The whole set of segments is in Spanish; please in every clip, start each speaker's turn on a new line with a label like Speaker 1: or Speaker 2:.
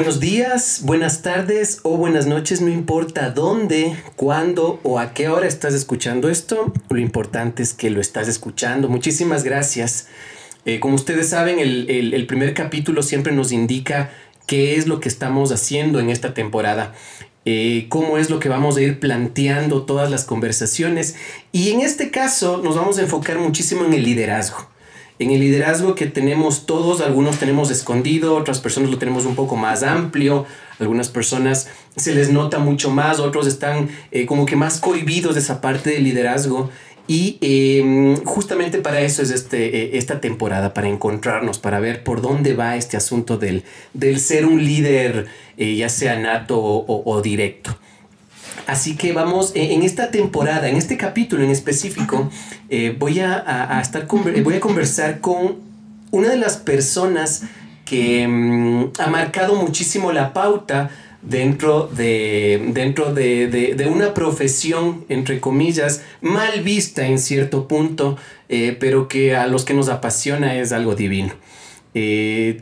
Speaker 1: Buenos días, buenas tardes o buenas noches, no importa dónde, cuándo o a qué hora estás escuchando esto, lo importante es que lo estás escuchando. Muchísimas gracias. Eh, como ustedes saben, el, primer capítulo siempre nos indica qué es lo que estamos haciendo en esta temporada. Eh, cómo es lo que vamos a ir planteando todas las conversaciones. Y en este caso nos vamos a enfocar muchísimo en el liderazgo en el liderazgo que tenemos todos, algunos tenemos escondido, otras personas lo tenemos un poco más amplio, algunas personas se les nota mucho más, otros están eh, como que más cohibidos de esa parte del liderazgo. Y em, justamente para eso es este, eh, esta temporada, para encontrarnos, para ver por dónde va este asunto del, del ser un líder, eh, ya sea nato o directo. Así que vamos, eh, en esta temporada, en este capítulo en específico, eh, voy, a, estar, voy a conversar con una de las personas que mm, ha marcado muchísimo la pauta dentro, de, dentro de, una profesión, entre comillas, mal vista en cierto punto, eh, pero que a los que nos apasiona es algo divino.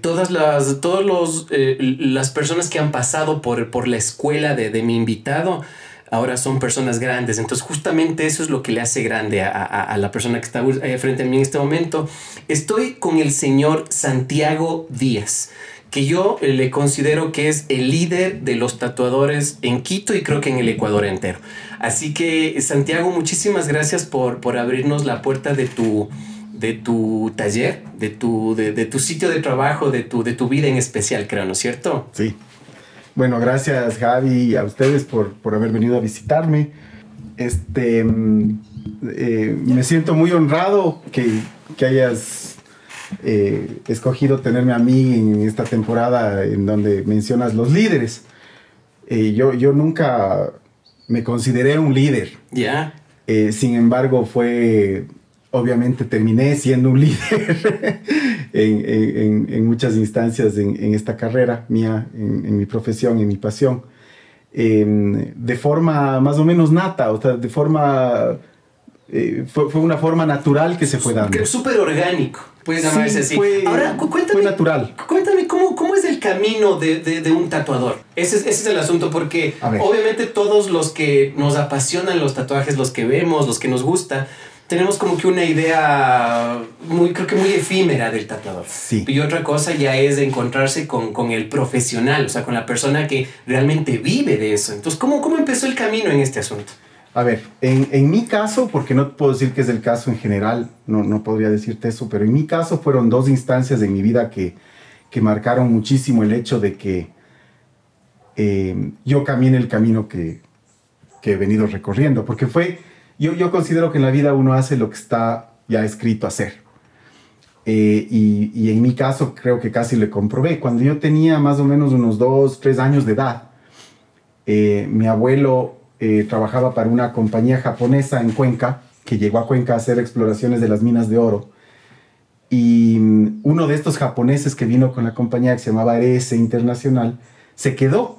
Speaker 1: Todas las, todos los, las personas que han pasado por, por la escuela de, de mi invitado ahora son personas grandes. Entonces justamente eso es lo que le hace grande a, la persona que está eh, frente a mí en este momento. Estoy con el señor Santiago Díaz que yo le considero que es el líder de los tatuadores en Quito y creo que en el Ecuador entero. Así que Santiago, muchísimas gracias por, por abrirnos la puerta de tu, de tu taller, de tu, de, de tu sitio de trabajo, de tu, de tu vida en especial, creo, ¿no es cierto?
Speaker 2: Sí, bueno, gracias Javi y a ustedes por, haber venido a visitarme. Este, mm, eh, me siento muy honrado que, hayas eh, escogido tenerme a mí en esta temporada en donde mencionas los líderes. Eh, yo, yo nunca me consideré un líder.
Speaker 1: Ya.
Speaker 2: sin embargo, fue obviamente terminé siendo un líder en, muchas instancias en, esta carrera mía, en, mi profesión, en mi pasión, em, de forma más o menos nata, o sea, de forma... Eh, fue, una forma natural que se fue dando.
Speaker 1: Súper orgánico, puedes llamarse así.
Speaker 2: Fue, Ahora, cuéntame, fue natural.
Speaker 1: Cuéntame, ¿cómo, ¿cómo es el camino de, de, un tatuador? Ese es, ese es, el asunto, porque obviamente todos los que nos apasionan los tatuajes, los que vemos, los que nos gusta, tenemos como que una idea muy, creo que muy efímera del tatuador.
Speaker 2: Sí.
Speaker 1: Y otra cosa ya es encontrarse con, con, el profesional, o sea, con la persona que realmente vive de eso. Entonces, ¿cómo, cómo empezó el camino en este asunto?
Speaker 2: A ver, en, en, mi caso, porque no puedo decir que es el caso en general, no, no podría decirte eso, pero en mi caso fueron dos instancias de mi vida que, que marcaron muchísimo el hecho de que eh, yo camine el camino que, que he venido recorriendo, porque fue yo, yo considero que en la vida uno hace lo que está ya escrito hacer. Eh, y, en mi caso creo que casi le comprobé. Cuando yo tenía más o menos unos dos, tres años de edad, eh, mi abuelo eh, trabajaba para una compañía japonesa en Cuenca, que llegó a Cuenca a hacer exploraciones de las minas de oro. Y mm, uno de estos japoneses que vino con la compañía que se llamaba ES Internacional, se quedó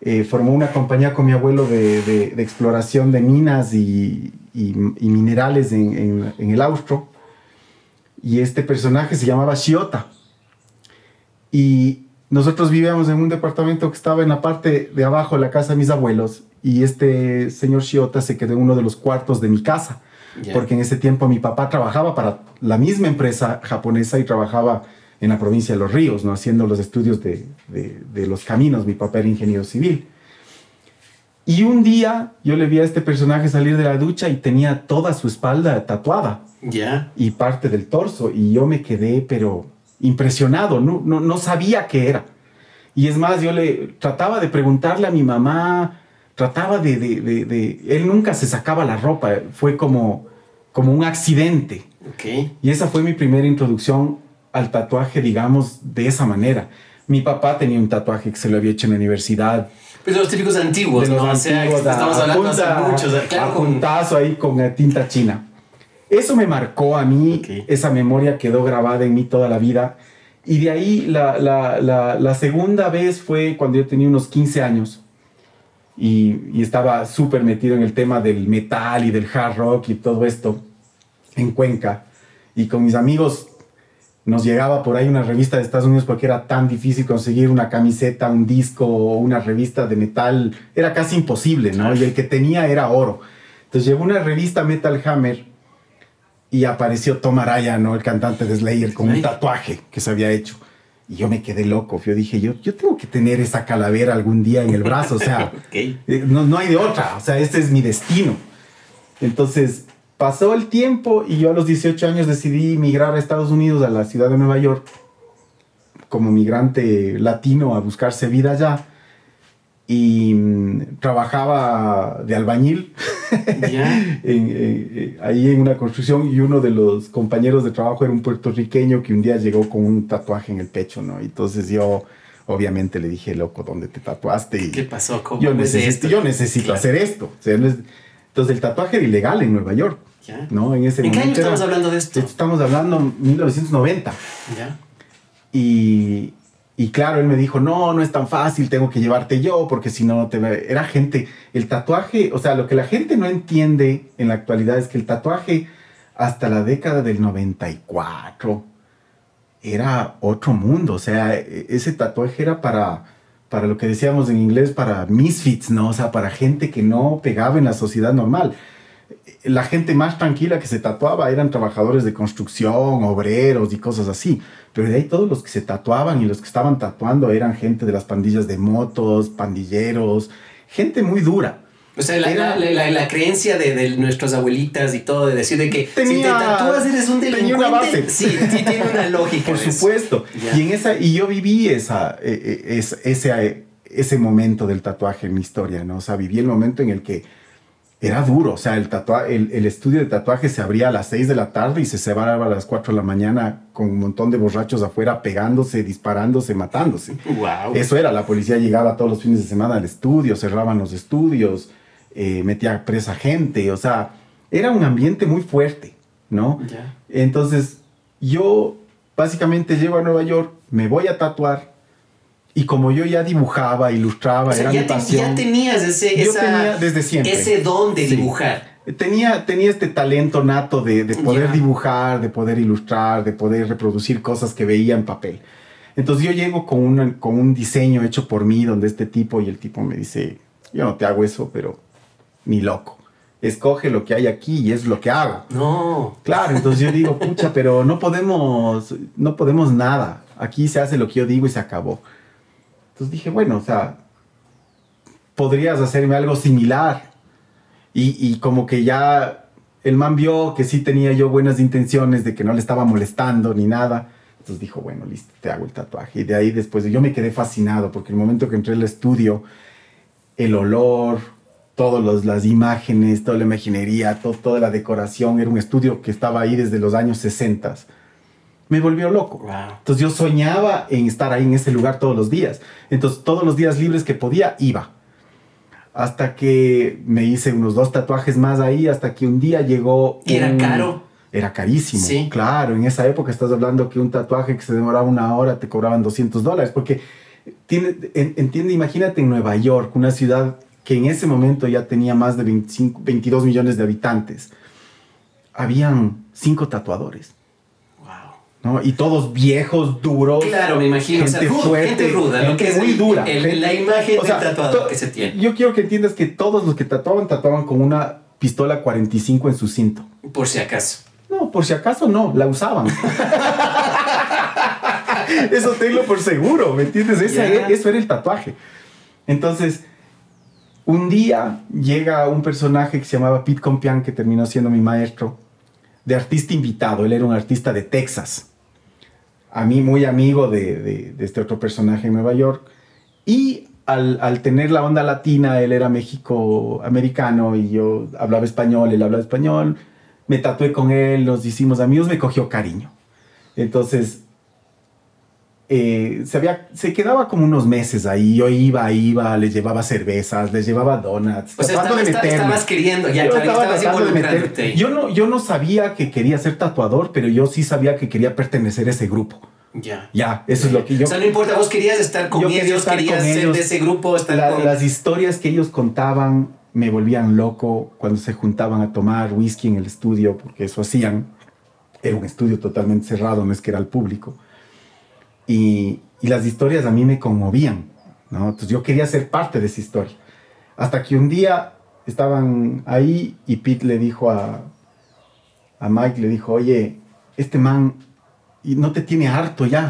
Speaker 2: eh, formó una compañía con mi abuelo de, exploración de minas y, minerales en, el Austro. Y este personaje se llamaba Shiota. Y nosotros vivíamos en un departamento que estaba en la parte de abajo de la casa de mis abuelos. Y este señor Shiota se quedó en uno de los cuartos de mi casa. Porque en ese tiempo mi papá trabajaba para la misma empresa japonesa y trabajaba en la provincia de Los Ríos, ¿no? haciendo los estudios de, de, los caminos. Mi papá era ingeniero civil. Y un día yo le vi a este personaje salir de la ducha y tenía toda su espalda tatuada.
Speaker 1: Ya.
Speaker 2: Y parte del torso. Y yo me quedé, pero impresionado, no, no, no sabía qué era. Y es más, yo le trataba de preguntarle a mi mamá, trataba de, de, de, Él nunca se sacaba la ropa, fue como, como un accidente.
Speaker 1: Okay.
Speaker 2: Y esa fue mi primera introducción al tatuaje, digamos, de esa manera. Mi papá tenía un tatuaje que se lo había hecho en la universidad.
Speaker 1: Pues los típicos antiguos,
Speaker 2: de los
Speaker 1: ¿no? O sea,
Speaker 2: antiguos,
Speaker 1: estamos
Speaker 2: a
Speaker 1: hablando hace
Speaker 2: punta-
Speaker 1: muchos.
Speaker 2: a
Speaker 1: Claro, con-
Speaker 2: puntazo ahí con tinta china. Eso me marcó a mí, esa memoria quedó grabada en mí toda la vida. Y de ahí la, la, la, la segunda vez fue cuando yo tenía unos 15 años y, y estaba súper metido en el tema del metal y del hard rock y todo esto en Cuenca. Y con mis amigos nos llegaba por ahí una revista de Estados Unidos porque era tan difícil conseguir una camiseta, un disco o una revista de metal. Era casi imposible, ¿no? Y el que tenía era oro. Entonces llegó una revista Metal Hammer y apareció Tom Araya, ¿no? El cantante de Slayer con un tatuaje que se había hecho. Y yo me quedé loco. Yo dije, yo, yo tengo que tener esa calavera algún día en el brazo. O sea, eh, no, no hay de otra. O sea, este es mi destino. Entonces, pasó el tiempo y yo a los 18 años decidí migrar a Estados Unidos, a la ciudad de Nueva York, como migrante latino a buscarse vida allá. Y mm, trabajaba de albañil
Speaker 1: Ya.
Speaker 2: en- en- ahí en una construcción y uno de los compañeros de trabajo era un puertorriqueño que un día llegó con un tatuaje en el pecho, ¿no? Entonces yo obviamente le dije, loco, ¿dónde te tatuaste? Y
Speaker 1: ¿Qué pasó? ¿Cómo
Speaker 2: yo
Speaker 1: es
Speaker 2: necesito,
Speaker 1: esto?
Speaker 2: yo necesito
Speaker 1: Claro.
Speaker 2: hacer esto. O sea, no es- entonces el tatuaje era ilegal en Nueva York,
Speaker 1: Ya.
Speaker 2: ¿no? En ese
Speaker 1: ¿En qué año
Speaker 2: era-
Speaker 1: estamos hablando de esto?
Speaker 2: Estamos hablando 1990.
Speaker 1: Ya.
Speaker 2: Y, y claro, él me dijo, no, no es tan fácil, tengo que llevarte yo, porque si no te... va-". Era gente, el tatuaje, o sea, lo que la gente no entiende en la actualidad es que el tatuaje hasta la década del 94 era otro mundo, o sea, e- ese tatuaje era para, para lo que decíamos en inglés, para misfits, ¿no? O sea, para gente que no pegaba en la sociedad normal la gente más tranquila que se tatuaba eran trabajadores de construcción, obreros y cosas así. Pero de ahí todos los que se tatuaban y los que estaban tatuando eran gente de las pandillas de motos, pandilleros, gente muy dura.
Speaker 1: O sea, la,
Speaker 2: Era-
Speaker 1: la, la- la creencia de, de nuestras abuelitas y todo, de decir de que si te
Speaker 2: Tenía-
Speaker 1: tatúas eres un
Speaker 2: tenía
Speaker 1: delincuente.
Speaker 2: una base.
Speaker 1: Sí, sí, tiene una lógica.
Speaker 2: Por supuesto. Y, en esa, y yo viví esa, eh, eh, es- ese, eh, ese momento del tatuaje en mi historia, ¿no? O sea, viví el momento en el que era duro. O sea, el, tatua el, el estudio de tatuaje se abría a las 6 de la tarde y se cerraba a las 4 de la mañana con un montón de borrachos afuera pegándose, disparándose, matándose.
Speaker 1: Wow.
Speaker 2: Eso era, la policía llegaba todos los fines de semana al estudio, cerraban los estudios, eh, metía presa gente, o sea, era un ambiente muy fuerte, ¿no?
Speaker 1: Ya.
Speaker 2: Entonces, yo básicamente llego a Nueva York, me voy a tatuar, y como yo ya dibujaba, ilustraba,
Speaker 1: O sea,
Speaker 2: era
Speaker 1: ya,
Speaker 2: mi
Speaker 1: te-
Speaker 2: pasión.
Speaker 1: ya tenías ese,
Speaker 2: yo
Speaker 1: esa-
Speaker 2: tenía desde siempre.
Speaker 1: ese don de
Speaker 2: Sí.
Speaker 1: dibujar.
Speaker 2: Tenía, tenía este talento nato de, de poder
Speaker 1: Ya.
Speaker 2: dibujar, de poder ilustrar, de poder reproducir cosas que veía en papel. Entonces yo llego con, una- con un diseño hecho por mí, donde este tipo y el tipo me dice, yo no te hago eso, pero ni loco. Escoge lo que hay aquí y es lo que hago.
Speaker 1: No.
Speaker 2: Claro, entonces yo digo, pucha, pero no podemos, no podemos nada. Aquí se hace lo que yo digo y se acabó. Entonces dije, bueno, o sea, podrías hacerme algo similar. Y, y como que ya el man vio que sí tenía yo buenas intenciones, de que no le estaba molestando ni nada. Entonces dijo, bueno, listo, te hago el tatuaje. Y de ahí después yo me quedé fascinado porque el momento que entré al estudio, el olor, todas las imágenes, toda la imaginería, to- toda la decoración, era un estudio que estaba ahí desde los años 60. Me volvió loco.
Speaker 1: Wow.
Speaker 2: Entonces yo soñaba en estar ahí en ese lugar todos los días. Entonces todos los días libres que podía, iba. Hasta que me hice unos dos tatuajes más ahí, hasta que un día llegó...
Speaker 1: ¿Y era
Speaker 2: un-
Speaker 1: caro?
Speaker 2: Era carísimo.
Speaker 1: Sí.
Speaker 2: Claro, en esa época estás hablando que un tatuaje que se demoraba una hora te cobraban 200 dólares. Porque, tiene, en- entiende, imagínate en Nueva York, una ciudad que en ese momento ya tenía más de 25, 22 millones de habitantes. Habían cinco tatuadores. Y todos viejos, duros.
Speaker 1: Claro, me imagino. o sea,
Speaker 2: Gente
Speaker 1: rudo,
Speaker 2: fuerte,
Speaker 1: gente ruda, lo
Speaker 2: gente
Speaker 1: que es
Speaker 2: muy
Speaker 1: el-
Speaker 2: dura.
Speaker 1: el-
Speaker 2: Gente-
Speaker 1: la imagen
Speaker 2: O sea,
Speaker 1: del tatuador que se tiene.
Speaker 2: Yo quiero que entiendas que todos los que tatuaban, tatuaban con una pistola 45 en su cinto.
Speaker 1: Por si acaso.
Speaker 2: No, por si acaso no, la usaban. eso tenlo por seguro, ¿me entiendes? Eso era el tatuaje. Entonces, un día llega un personaje que se llamaba Pete Compián, que terminó siendo mi maestro, de artista invitado. Él era un artista de Texas. A mí muy amigo de, este otro personaje en Nueva York. Y al, al tener la onda latina, él era México-americano y yo hablaba español, él hablaba español. Me tatué con él, nos hicimos amigos, me cogió cariño. Entonces, eh, se, había, se quedaba como unos meses ahí. Yo iba, iba, les llevaba cervezas, les llevaba donuts.
Speaker 1: O sea, estaba, estabas queriendo, ya, yo estaba
Speaker 2: de meter, yo no, yo no sabía que quería ser tatuador, pero yo sí sabía que quería pertenecer a ese grupo.
Speaker 1: Ya.
Speaker 2: Ya, eso es lo que yo.
Speaker 1: O sea, no importa, vos querías estar con ellos, querías ser de ese grupo. Estar
Speaker 2: Las historias que ellos contaban me volvían loco cuando se juntaban a tomar whisky en el estudio, porque eso hacían. Era un estudio totalmente cerrado, no es que era al público. Y, y las historias a mí me conmovían, ¿no? Entonces yo quería ser parte de esa historia. Hasta que un día estaban ahí y Pete le dijo a, a Mike, le dijo, oye, este man no te tiene harto ya.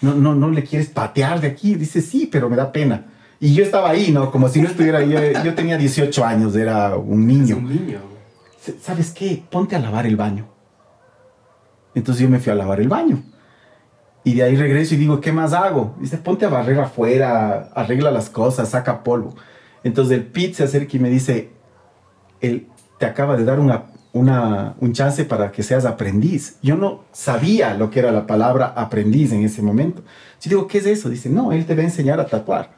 Speaker 2: No, no, no le quieres patear de aquí. Dice, sí, pero me da pena. Y yo estaba ahí, ¿no? Como si no estuviera ahí. Yo, tenía 18 años, era un niño.
Speaker 1: un niño.
Speaker 2: ¿Sabes qué? Ponte a lavar el baño. Entonces yo me fui a lavar el baño. Y de ahí regreso y digo, ¿qué más hago? Dice, ponte a barrer afuera, arregla las cosas, saca polvo. Entonces el Pete se acerca y me dice, él te acaba de dar una una, un chance para que seas aprendiz. Yo no sabía lo que era la palabra aprendiz en ese momento. Yo digo, ¿qué es eso? Dice, no, él te va a enseñar a tatuar.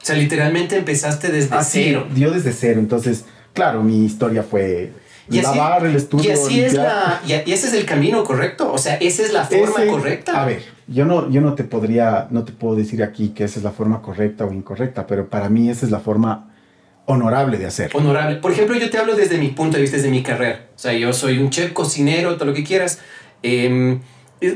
Speaker 1: O sea, literalmente empezaste desde cero.
Speaker 2: Dio desde cero. Entonces, claro, mi historia fue y lavar el estudio.
Speaker 1: Y así es la. Y, ese es el camino correcto. O sea, esa es la forma correcta.
Speaker 2: A ver, yo no, yo no te podría, no te puedo decir aquí que esa es la forma correcta o incorrecta, pero para mí esa es la forma honorable de hacer.
Speaker 1: Honorable. Por ejemplo, yo te hablo desde mi punto de vista, desde mi carrera. O sea, yo soy un chef, cocinero, todo lo que quieras. Em,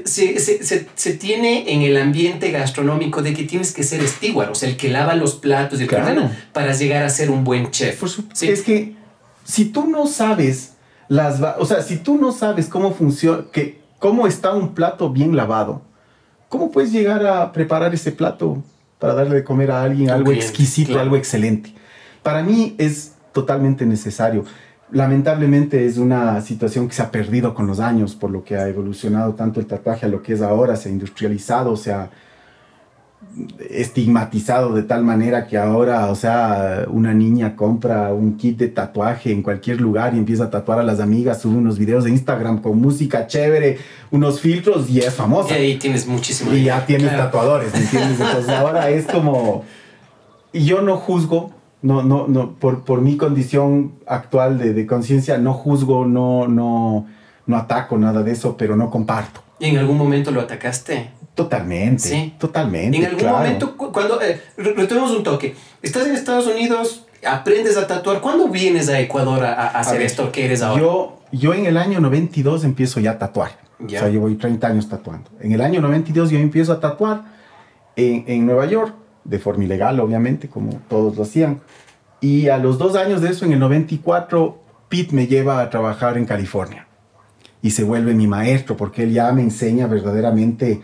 Speaker 1: se, se, se, tiene en el ambiente gastronómico de que tienes que ser steward, o sea, el que lava los platos y el claro. para llegar a ser un buen chef.
Speaker 2: Por Es que si tú no sabes las, o sea, si tú no sabes cómo funciona, que cómo está un plato bien lavado, ¿cómo puedes llegar a preparar ese plato para darle de comer a alguien algo exquisito, algo excelente? Para mí es totalmente necesario. Lamentablemente es una situación que se ha perdido con los años, por lo que ha evolucionado tanto el tatuaje a lo que es ahora, se ha industrializado, se ha estigmatizado de tal manera que ahora, o sea, una niña compra un kit de tatuaje en cualquier lugar y empieza a tatuar a las amigas, sube unos videos de Instagram con música chévere, unos filtros y es famosa.
Speaker 1: Y ahí tienes muchísimo.
Speaker 2: Y ya tienes tatuadores, entiendes? Entonces ahora es como... Y yo no juzgo, no, no, no, por, por mi condición actual de, de conciencia, no juzgo, no, no, no ataco nada de eso, pero no comparto.
Speaker 1: ¿Y en algún momento lo atacaste?
Speaker 2: Totalmente. Sí. Totalmente.
Speaker 1: En algún momento, cuando. Eh, retomemos un toque. Estás en Estados Unidos, aprendes a tatuar. ¿Cuándo vienes a Ecuador a, hacer esto que eres ahora?
Speaker 2: Yo, yo en el año 92 empiezo ya a tatuar. Ya. O sea, llevo 30 años tatuando. En el año 92 yo empiezo a tatuar en, en Nueva York de forma ilegal, obviamente, como todos lo hacían. Y a los dos años de eso, en el 94, Pete me lleva a trabajar en California. Y se vuelve mi maestro, porque él ya me enseña verdaderamente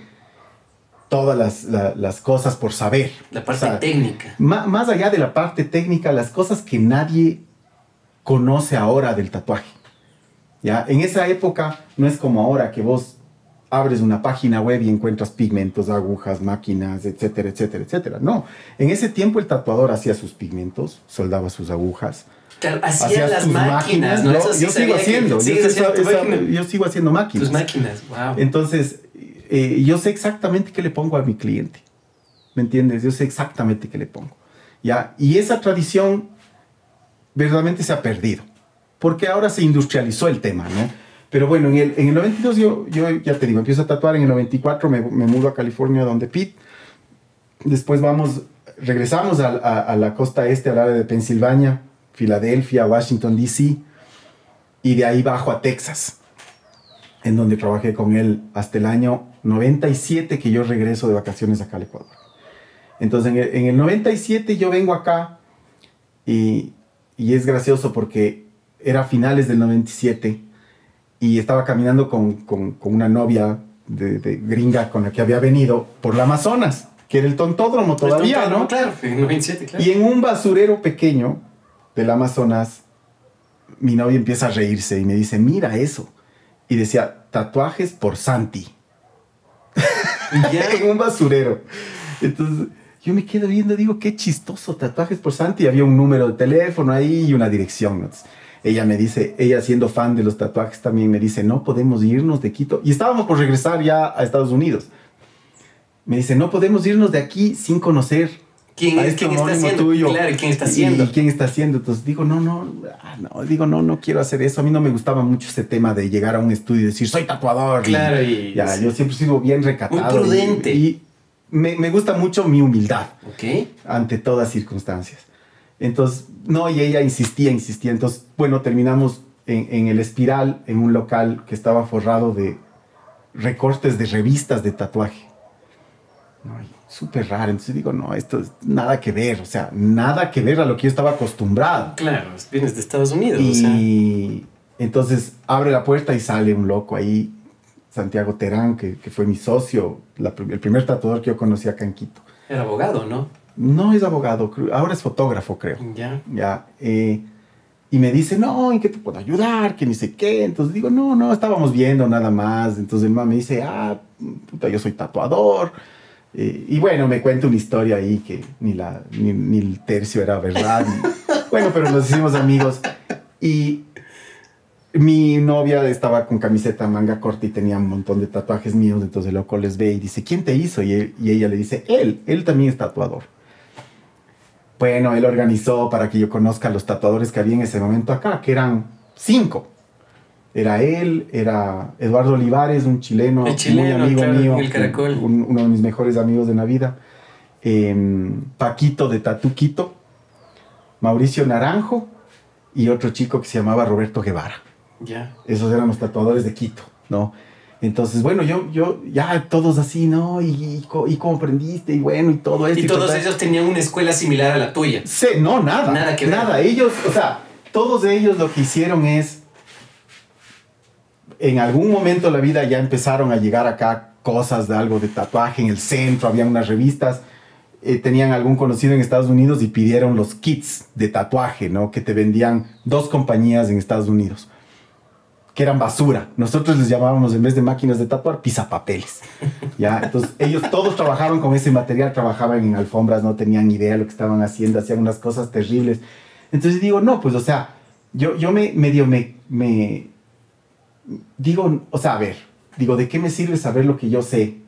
Speaker 2: todas las, las, cosas por saber.
Speaker 1: La parte técnica.
Speaker 2: Más, más allá de la parte técnica, las cosas que nadie conoce ahora del tatuaje. ¿Ya? En esa época no es como ahora que vos abres una página web y encuentras pigmentos, agujas, máquinas, etcétera, etcétera, etcétera. No, en ese tiempo el tatuador hacía sus pigmentos, soldaba sus agujas.
Speaker 1: Hacía las máquinas, ¿no?
Speaker 2: yo, sigo haciendo, yo, sigo haciendo máquinas.
Speaker 1: Tus máquinas, wow.
Speaker 2: Entonces, eh, yo sé exactamente qué le pongo a mi cliente. ¿Me entiendes? Yo sé exactamente qué le pongo. ¿Ya? Y esa tradición verdaderamente se ha perdido. Porque ahora se industrializó el tema, ¿no? Pero bueno, en el, en el 92 yo, yo, ya te digo, empiezo a tatuar, en el 94 me, me mudo a California donde Pete. Después vamos, regresamos a, a, la costa este, al área de Pensilvania, Filadelfia, Washington, D.C. Y de ahí bajo a Texas, en donde trabajé con él hasta el año 97 que yo regreso de vacaciones acá al Ecuador. Entonces en el, en el 97 yo vengo acá y, y es gracioso porque era finales del 97 y estaba caminando con, con, con una novia de, de, gringa con la que había venido por la Amazonas, que era el tontódromo todavía, ¿no?
Speaker 1: Claro, en 97, claro.
Speaker 2: Y en un basurero pequeño del Amazonas, mi novia empieza a reírse y me dice, mira eso. Y decía, tatuajes por Santi. en un basurero. Entonces, yo me quedo viendo, digo, qué chistoso, tatuajes por Santi. Había un número de teléfono ahí y una dirección. ella me dice, ella siendo fan de los tatuajes también me dice, no podemos irnos de Quito. Y estábamos por regresar ya a Estados Unidos. me dice, no podemos irnos de aquí sin conocer
Speaker 1: ¿Quién, es,
Speaker 2: este
Speaker 1: quién está haciendo?
Speaker 2: tuyo.
Speaker 1: Claro, ¿quién está haciendo?
Speaker 2: Y, quién está haciendo. Entonces digo, no, no, ah, no, digo, no, no quiero hacer eso. A mí no me gustaba mucho ese tema de llegar a un estudio y decir, soy tatuador.
Speaker 1: Claro, y-
Speaker 2: ya,
Speaker 1: sí.
Speaker 2: yo siempre he sido bien recatado.
Speaker 1: Muy prudente.
Speaker 2: Y, me, me gusta mucho mi humildad
Speaker 1: Ok.
Speaker 2: ante todas circunstancias. Entonces, no, y ella insistía, insistía. Entonces, bueno, terminamos en, en el espiral, en un local que estaba forrado de recortes de revistas de tatuaje. No, y súper raro. Entonces digo, no, esto es nada que ver, o sea, nada que ver a lo que yo estaba acostumbrado.
Speaker 1: Claro, vienes de Estados Unidos. o sea.
Speaker 2: Y entonces abre la puerta y sale un loco ahí, Santiago Terán, que, que fue mi socio, la el primer tatuador que yo conocí acá en Quito.
Speaker 1: Era abogado, ¿no?
Speaker 2: No es abogado, ahora es fotógrafo, creo.
Speaker 1: Ya.
Speaker 2: Ya. eh, y me dice, no, ¿en qué te puedo ayudar? Que ni sé qué. Entonces digo, no, no, estábamos viendo nada más. Entonces el man me dice, ah, puta, yo soy tatuador. Eh, y bueno, me cuenta una historia ahí que ni, la, ni, ni el tercio era verdad. bueno, pero nos hicimos amigos. Y mi novia estaba con camiseta manga corta y tenía un montón de tatuajes míos. Entonces el loco les ve y dice, ¿quién te hizo? Y, él- y ella le dice, él, él también es tatuador. Bueno, él organizó para que yo conozca a los tatuadores que había en ese momento acá, que eran cinco. Era él, era Eduardo Olivares, un chileno, muy amigo
Speaker 1: claro,
Speaker 2: mío,
Speaker 1: el caracol.
Speaker 2: un- uno de mis mejores amigos de la vida. Em, Paquito de Tatuquito, Mauricio Naranjo y otro chico que se llamaba Roberto Guevara.
Speaker 1: Ya.
Speaker 2: Esos eran los tatuadores de Quito, ¿no? Entonces, bueno, yo, yo, ya todos así, ¿no? Y, y, y cómo aprendiste, y bueno, y todo esto.
Speaker 1: Y todos
Speaker 2: total.
Speaker 1: ellos tenían una escuela similar a la tuya.
Speaker 2: Sí, no, nada.
Speaker 1: Nada que ver.
Speaker 2: Nada. Ellos, o sea, todos ellos lo que hicieron es. En algún momento de la vida ya empezaron a llegar acá cosas de algo de tatuaje en el centro, había unas revistas. eh, tenían algún conocido en Estados Unidos y pidieron los kits de tatuaje, ¿no? Que te vendían dos compañías en Estados Unidos, que eran basura. Nosotros les llamábamos, en vez de máquinas de tatuar, pisapapeles. ¿ya? Entonces, ellos todos trabajaban con ese material, trabajaban en alfombras, no tenían idea de lo que estaban haciendo, hacían unas cosas terribles. Entonces digo, no, pues, o sea, yo, yo me medio me, me digo, o sea, a ver, digo, ¿de qué me sirve saber lo que yo sé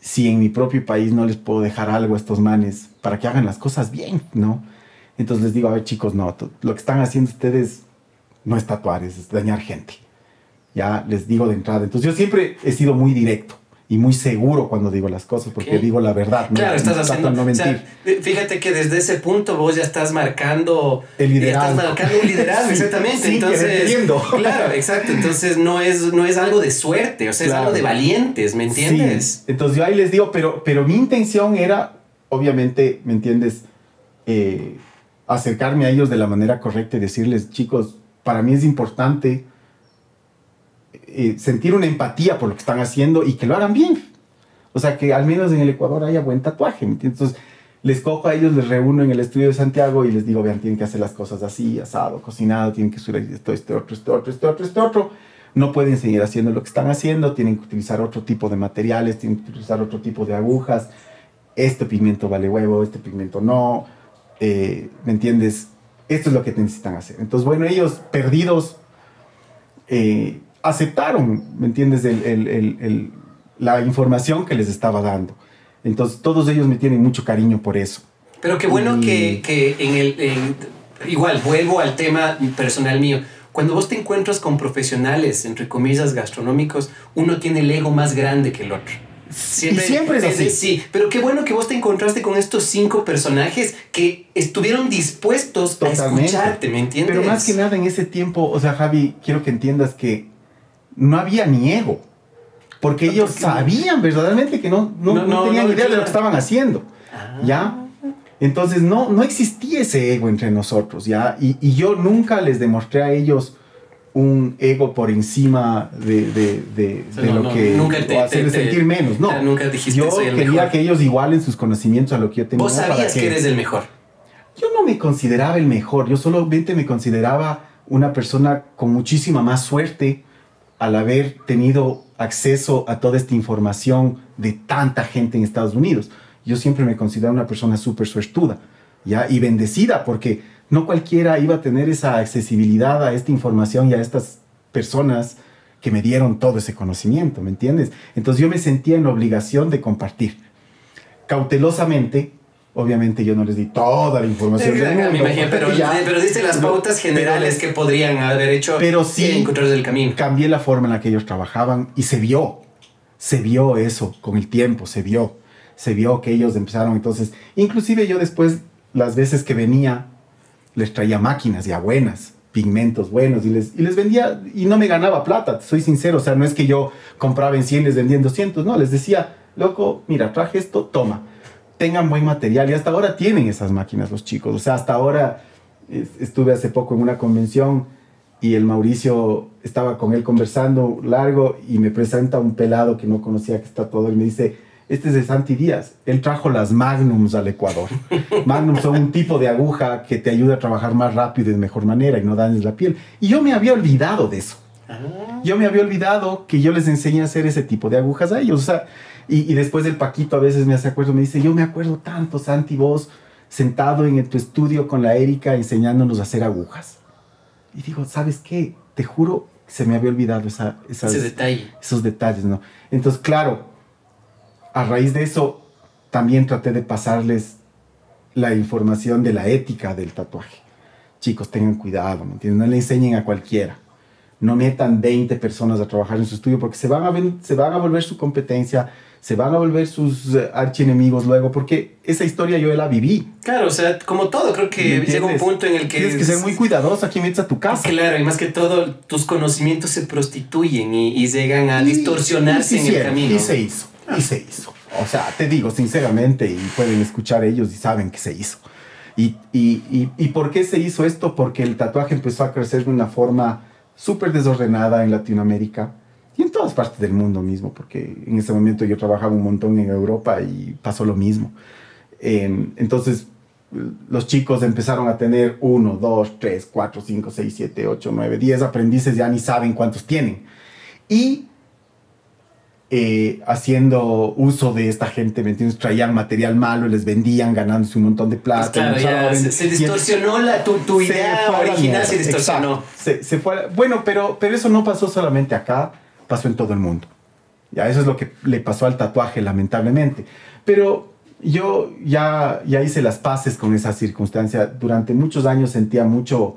Speaker 2: si en mi propio país no les puedo dejar algo a estos manes para que hagan las cosas bien, ¿no? Entonces les digo, a ver, chicos, no, lo que están haciendo ustedes no es tatuar, es dañar gente. Ya les digo de entrada. Entonces yo siempre he sido muy directo y muy seguro cuando digo las cosas, porque digo la verdad. ¿no?
Speaker 1: Claro, estás
Speaker 2: Trato de
Speaker 1: haciendo.
Speaker 2: no
Speaker 1: o sea,
Speaker 2: mentir.
Speaker 1: eh, fíjate que desde ese punto vos ya estás marcando.
Speaker 2: El liderazgo.
Speaker 1: Estás marcando un liderazgo,
Speaker 2: Sí,
Speaker 1: exactamente.
Speaker 2: sin
Speaker 1: Entonces. Claro, exacto. Entonces no es, no es algo de suerte, o sea, es algo de valientes, ¿me entiendes?
Speaker 2: Sí. Entonces yo ahí les digo, pero, pero mi intención era, obviamente, ¿me entiendes? Eh, acercarme a ellos de la manera correcta y decirles, chicos, para mí es importante eh, sentir una empatía por lo que están haciendo y que lo hagan bien. O sea, que al menos en el Ecuador haya buen tatuaje, ¿me entiendes? Entonces, les cojo a ellos, les reúno en el estudio de Santiago y les digo, vean, tienen que hacer las cosas así, asado, cocinado, tienen que subir esto, este otro, este otro, este otro, este otro. No pueden seguir haciendo lo que están haciendo, tienen que utilizar otro tipo de materiales, tienen que utilizar otro tipo de agujas. Este pigmento vale huevo, este pigmento no. eh, ¿Me entiendes? Esto es lo que necesitan hacer. Entonces, bueno, ellos perdidos eh, aceptaron, ¿me entiendes? El- el- el- la información que les estaba dando. Entonces, todos ellos me tienen mucho cariño por eso.
Speaker 1: Pero qué bueno
Speaker 2: Y-
Speaker 1: que, que en el. en- igual, vuelvo al tema personal mío. Cuando vos te encuentras con profesionales, entre comillas, gastronómicos, uno tiene el ego más grande que el otro.
Speaker 2: y siempre es así.
Speaker 1: Sí, pero qué bueno que vos te encontraste con estos cinco personajes que estuvieron dispuestos a
Speaker 2: Totalmente.
Speaker 1: escucharte, ¿me entiendes?
Speaker 2: Pero más que nada en ese tiempo, o sea, Javi, quiero que entiendas que no había ni ego. Porque
Speaker 1: No,
Speaker 2: ellos
Speaker 1: ¿por qué no?
Speaker 2: sabían verdaderamente que no, no,
Speaker 1: No,
Speaker 2: tenían idea de lo que estaban haciendo.
Speaker 1: Ah.
Speaker 2: ¿Ya? Entonces no, no existía ese ego entre nosotros, ¿ya? Y, y yo nunca les demostré a ellos un ego por encima de, de, de-
Speaker 1: O sea,
Speaker 2: de lo que...
Speaker 1: nunca te-
Speaker 2: o hacerles
Speaker 1: te- te-
Speaker 2: sentir menos, no.
Speaker 1: Nunca dijiste,
Speaker 2: yo
Speaker 1: "Soy el
Speaker 2: quería
Speaker 1: mejor".
Speaker 2: que ellos igualen sus conocimientos a lo que yo tenía.
Speaker 1: Vos
Speaker 2: para
Speaker 1: sabías que eres el mejor.
Speaker 2: yo no me consideraba el mejor, yo solamente me consideraba una persona con muchísima más suerte al haber tenido acceso a toda esta información de tanta gente en Estados Unidos. Yo siempre me considero una persona súper suertuda, ¿ya? Y bendecida, porque no cualquiera iba a tener esa accesibilidad a esta información y a estas personas que me dieron todo ese conocimiento, ¿me entiendes? Entonces yo me sentía en la obligación de compartir. Cautelosamente, obviamente yo no les di toda la información.
Speaker 1: del mundo, me imagino, pero, ya, pero diste las pautas generales que podrían haber hecho
Speaker 2: pero sí
Speaker 1: encontrar el camino.
Speaker 2: Cambié la forma en la que ellos trabajaban y se vio, se vio eso con el tiempo, se vio, se vio que ellos empezaron entonces, inclusive yo después, las veces que venía, les traía máquinas ya buenas, pigmentos buenos y les, y les vendía y no me ganaba plata, soy sincero, o sea, no es que yo compraba en 100 les vendía en 200, no, les decía, loco, mira, traje esto, toma, tengan buen material y hasta ahora tienen esas máquinas los chicos, o sea, hasta ahora estuve hace poco en una convención y el Mauricio estaba con él conversando largo y me presenta un pelado que no conocía que está todo y me dice, este es de Santi Díaz. Él trajo las Magnums al Ecuador. Magnums son un tipo de aguja que te ayuda a trabajar más rápido y de mejor manera y no dañes la piel. Y yo me había olvidado de eso. Ah. Yo me había olvidado que yo les enseñé a hacer ese tipo de agujas a ellos. O sea, y, después el Paquito a veces me hace acuerdo, me dice, yo me acuerdo tanto, Santi, vos sentado en tu estudio con la Erika enseñándonos a hacer agujas. Y digo, ¿sabes qué? Te juro, se me había olvidado esa,
Speaker 1: Ese detalle.
Speaker 2: esos detalles, ¿no? Entonces, claro, a raíz de eso, también traté de pasarles la información de la ética del tatuaje. Chicos, tengan cuidado, ¿me? No le enseñen a cualquiera. No metan 20 personas a trabajar en su estudio porque se van a, se van a volver su competencia, se van a volver sus eh, archienemigos luego, porque esa historia yo la viví.
Speaker 1: Claro, o sea, como todo, creo que llega un punto en el que...
Speaker 2: Tienes que ser muy cuidadoso a quien metes a tu casa.
Speaker 1: Claro, y más que todo, tus conocimientos se prostituyen y, llegan a distorsionarse en el camino.
Speaker 2: Y se hizo, y se hizo. O sea, te digo sinceramente, y pueden escuchar ellos y saben que se hizo. Y, y, y, y por qué se hizo esto? Porque el tatuaje empezó a crecer de una forma súper desordenada en Latinoamérica y en todas partes del mundo mismo, porque en ese momento yo trabajaba un montón en Europa y pasó lo mismo. Entonces, los chicos empezaron a tener uno, dos, tres, cuatro, cinco, seis, siete, ocho, nueve, diez aprendices, ya ni saben cuántos tienen. Y eh, haciendo uso de esta gente, ¿me entiendes? Traían material malo, les vendían ganándose un montón de plata.
Speaker 1: Pues claro, se, distorsionó la, tu, idea original, se distorsionó.
Speaker 2: Se, fue, bueno, pero, pero eso no pasó solamente acá, pasó en todo el mundo. Ya, eso es lo que le pasó al tatuaje, lamentablemente. Pero yo ya, ya hice las paces con esa circunstancia. Durante muchos años sentía mucho,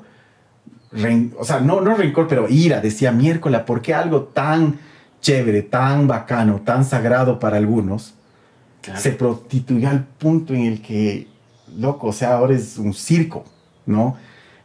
Speaker 2: o sea, no, no rencor, pero ira. Decía, miércoles, ¿por qué algo tan chévere, tan bacano, tan sagrado para algunos, se prostituyó al punto en el que, loco, o sea, ahora es un circo, ¿no?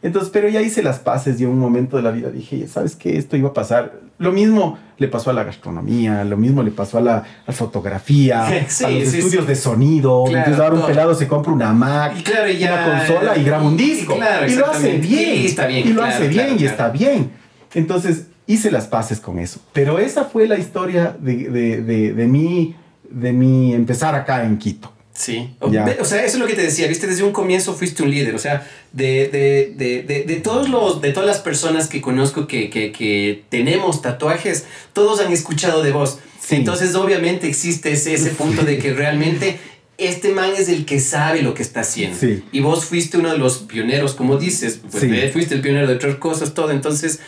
Speaker 2: Entonces, pero ya hice las paces y en un momento de la vida dije, ¿sabes qué? Esto iba a pasar. Lo mismo le pasó a la gastronomía, lo mismo le pasó a la, fotografía, a los estudios de sonido. Entonces ahora un pelado se compra una Mac, una consola y graba un disco. Y, lo hace bien. Y, está bien, y lo hace bien y está bien. Entonces, hice las paces con eso. Pero esa fue la historia de, de, de, de mí, de mí empezar acá en Quito.
Speaker 1: Sí, o, sea, eso es lo que te decía, viste, desde un comienzo fuiste un líder, o sea, de, de, de, de todos los, de todas las personas que conozco que, que, que tenemos tatuajes, todos han escuchado de vos. Entonces, obviamente existe ese, ese punto de que realmente este man es el que sabe lo que está haciendo. Y vos fuiste uno de los pioneros, como dices, pues, fuiste el pionero de otras cosas, todo. Entonces,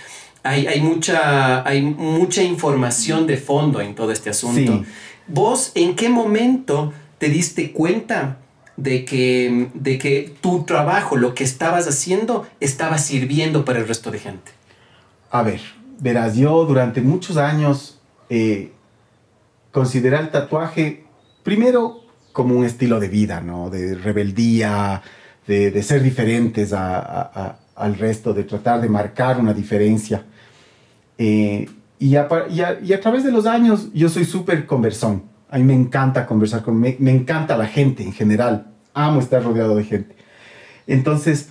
Speaker 1: hay, hay, mucha, hay mucha información de fondo en todo este asunto. ¿Vos en qué momento te diste cuenta de que, de que tu trabajo, lo que estabas haciendo, estaba sirviendo para el resto de gente?
Speaker 2: A ver, verás, yo durante muchos años eh, consideré el tatuaje primero como un estilo de vida, ¿no? De rebeldía, de, de ser diferentes a, al resto, de tratar de marcar una diferencia. Eh, y, a, través de los años yo soy súper conversón. A mí me encanta conversar con, me, me encanta la gente en general. Amo estar rodeado de gente. Entonces,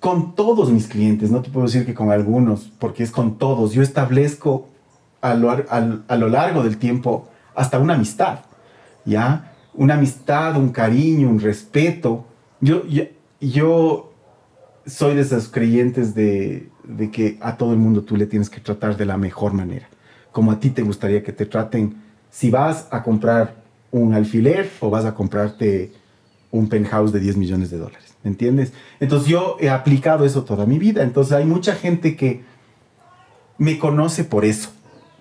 Speaker 2: con todos mis clientes, no te puedo decir que con algunos, porque es con todos, yo establezco a lo, a lo largo del tiempo hasta una amistad, ¿ya? Una amistad, un cariño, un respeto. Yo, yo, yo soy de esos creyentes de, de que a todo el mundo tú le tienes que tratar de la mejor manera, como a ti te gustaría que te traten. Si vas a comprar un alfiler o vas a comprarte un penthouse de 10 millones de dólares, ¿me entiendes? Entonces yo he aplicado eso toda mi vida, entonces hay mucha gente que me conoce por eso,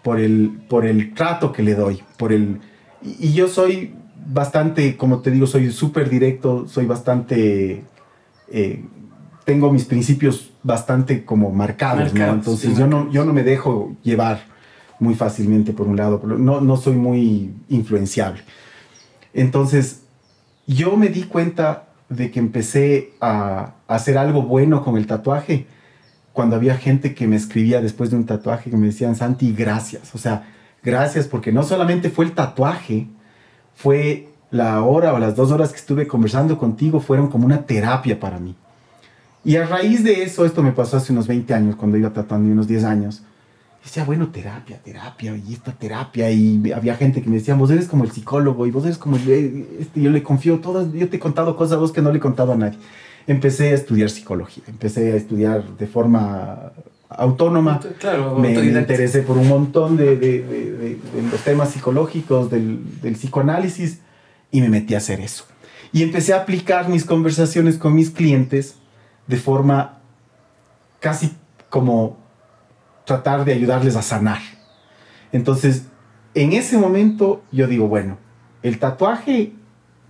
Speaker 2: por el, por el trato que le doy, por el... Y, yo soy bastante, como te digo, soy súper directo, soy bastante... Eh, tengo mis principios bastante como marcados, ¿no? Entonces yo, no, yo no me dejo llevar muy fácilmente por un lado, no, no soy muy influenciable. Entonces yo me di cuenta de que empecé a, hacer algo bueno con el tatuaje cuando había gente que me escribía después de un tatuaje que me decían, Santi, gracias. O sea, gracias porque no solamente fue el tatuaje, fue la hora o las dos horas que estuve conversando contigo, fueron como una terapia para mí. Y a raíz de eso, esto me pasó hace unos 20 años, cuando iba tatuando, unos 10 años, decía, bueno, terapia, terapia, y esta terapia, y había gente que me decía, vos eres como el psicólogo, y vos eres como, el, este, yo le confío todas, yo te he contado cosas a vos que no le he contado a nadie. Empecé a estudiar psicología, empecé a estudiar de forma autónoma,
Speaker 1: claro,
Speaker 2: me, interesé por un montón de, de, de, los temas psicológicos, del, del psicoanálisis, y me metí a hacer eso. Y empecé a aplicar mis conversaciones con mis clientes de forma casi como tratar de ayudarles a sanar. Entonces, en ese momento yo digo, bueno, el tatuaje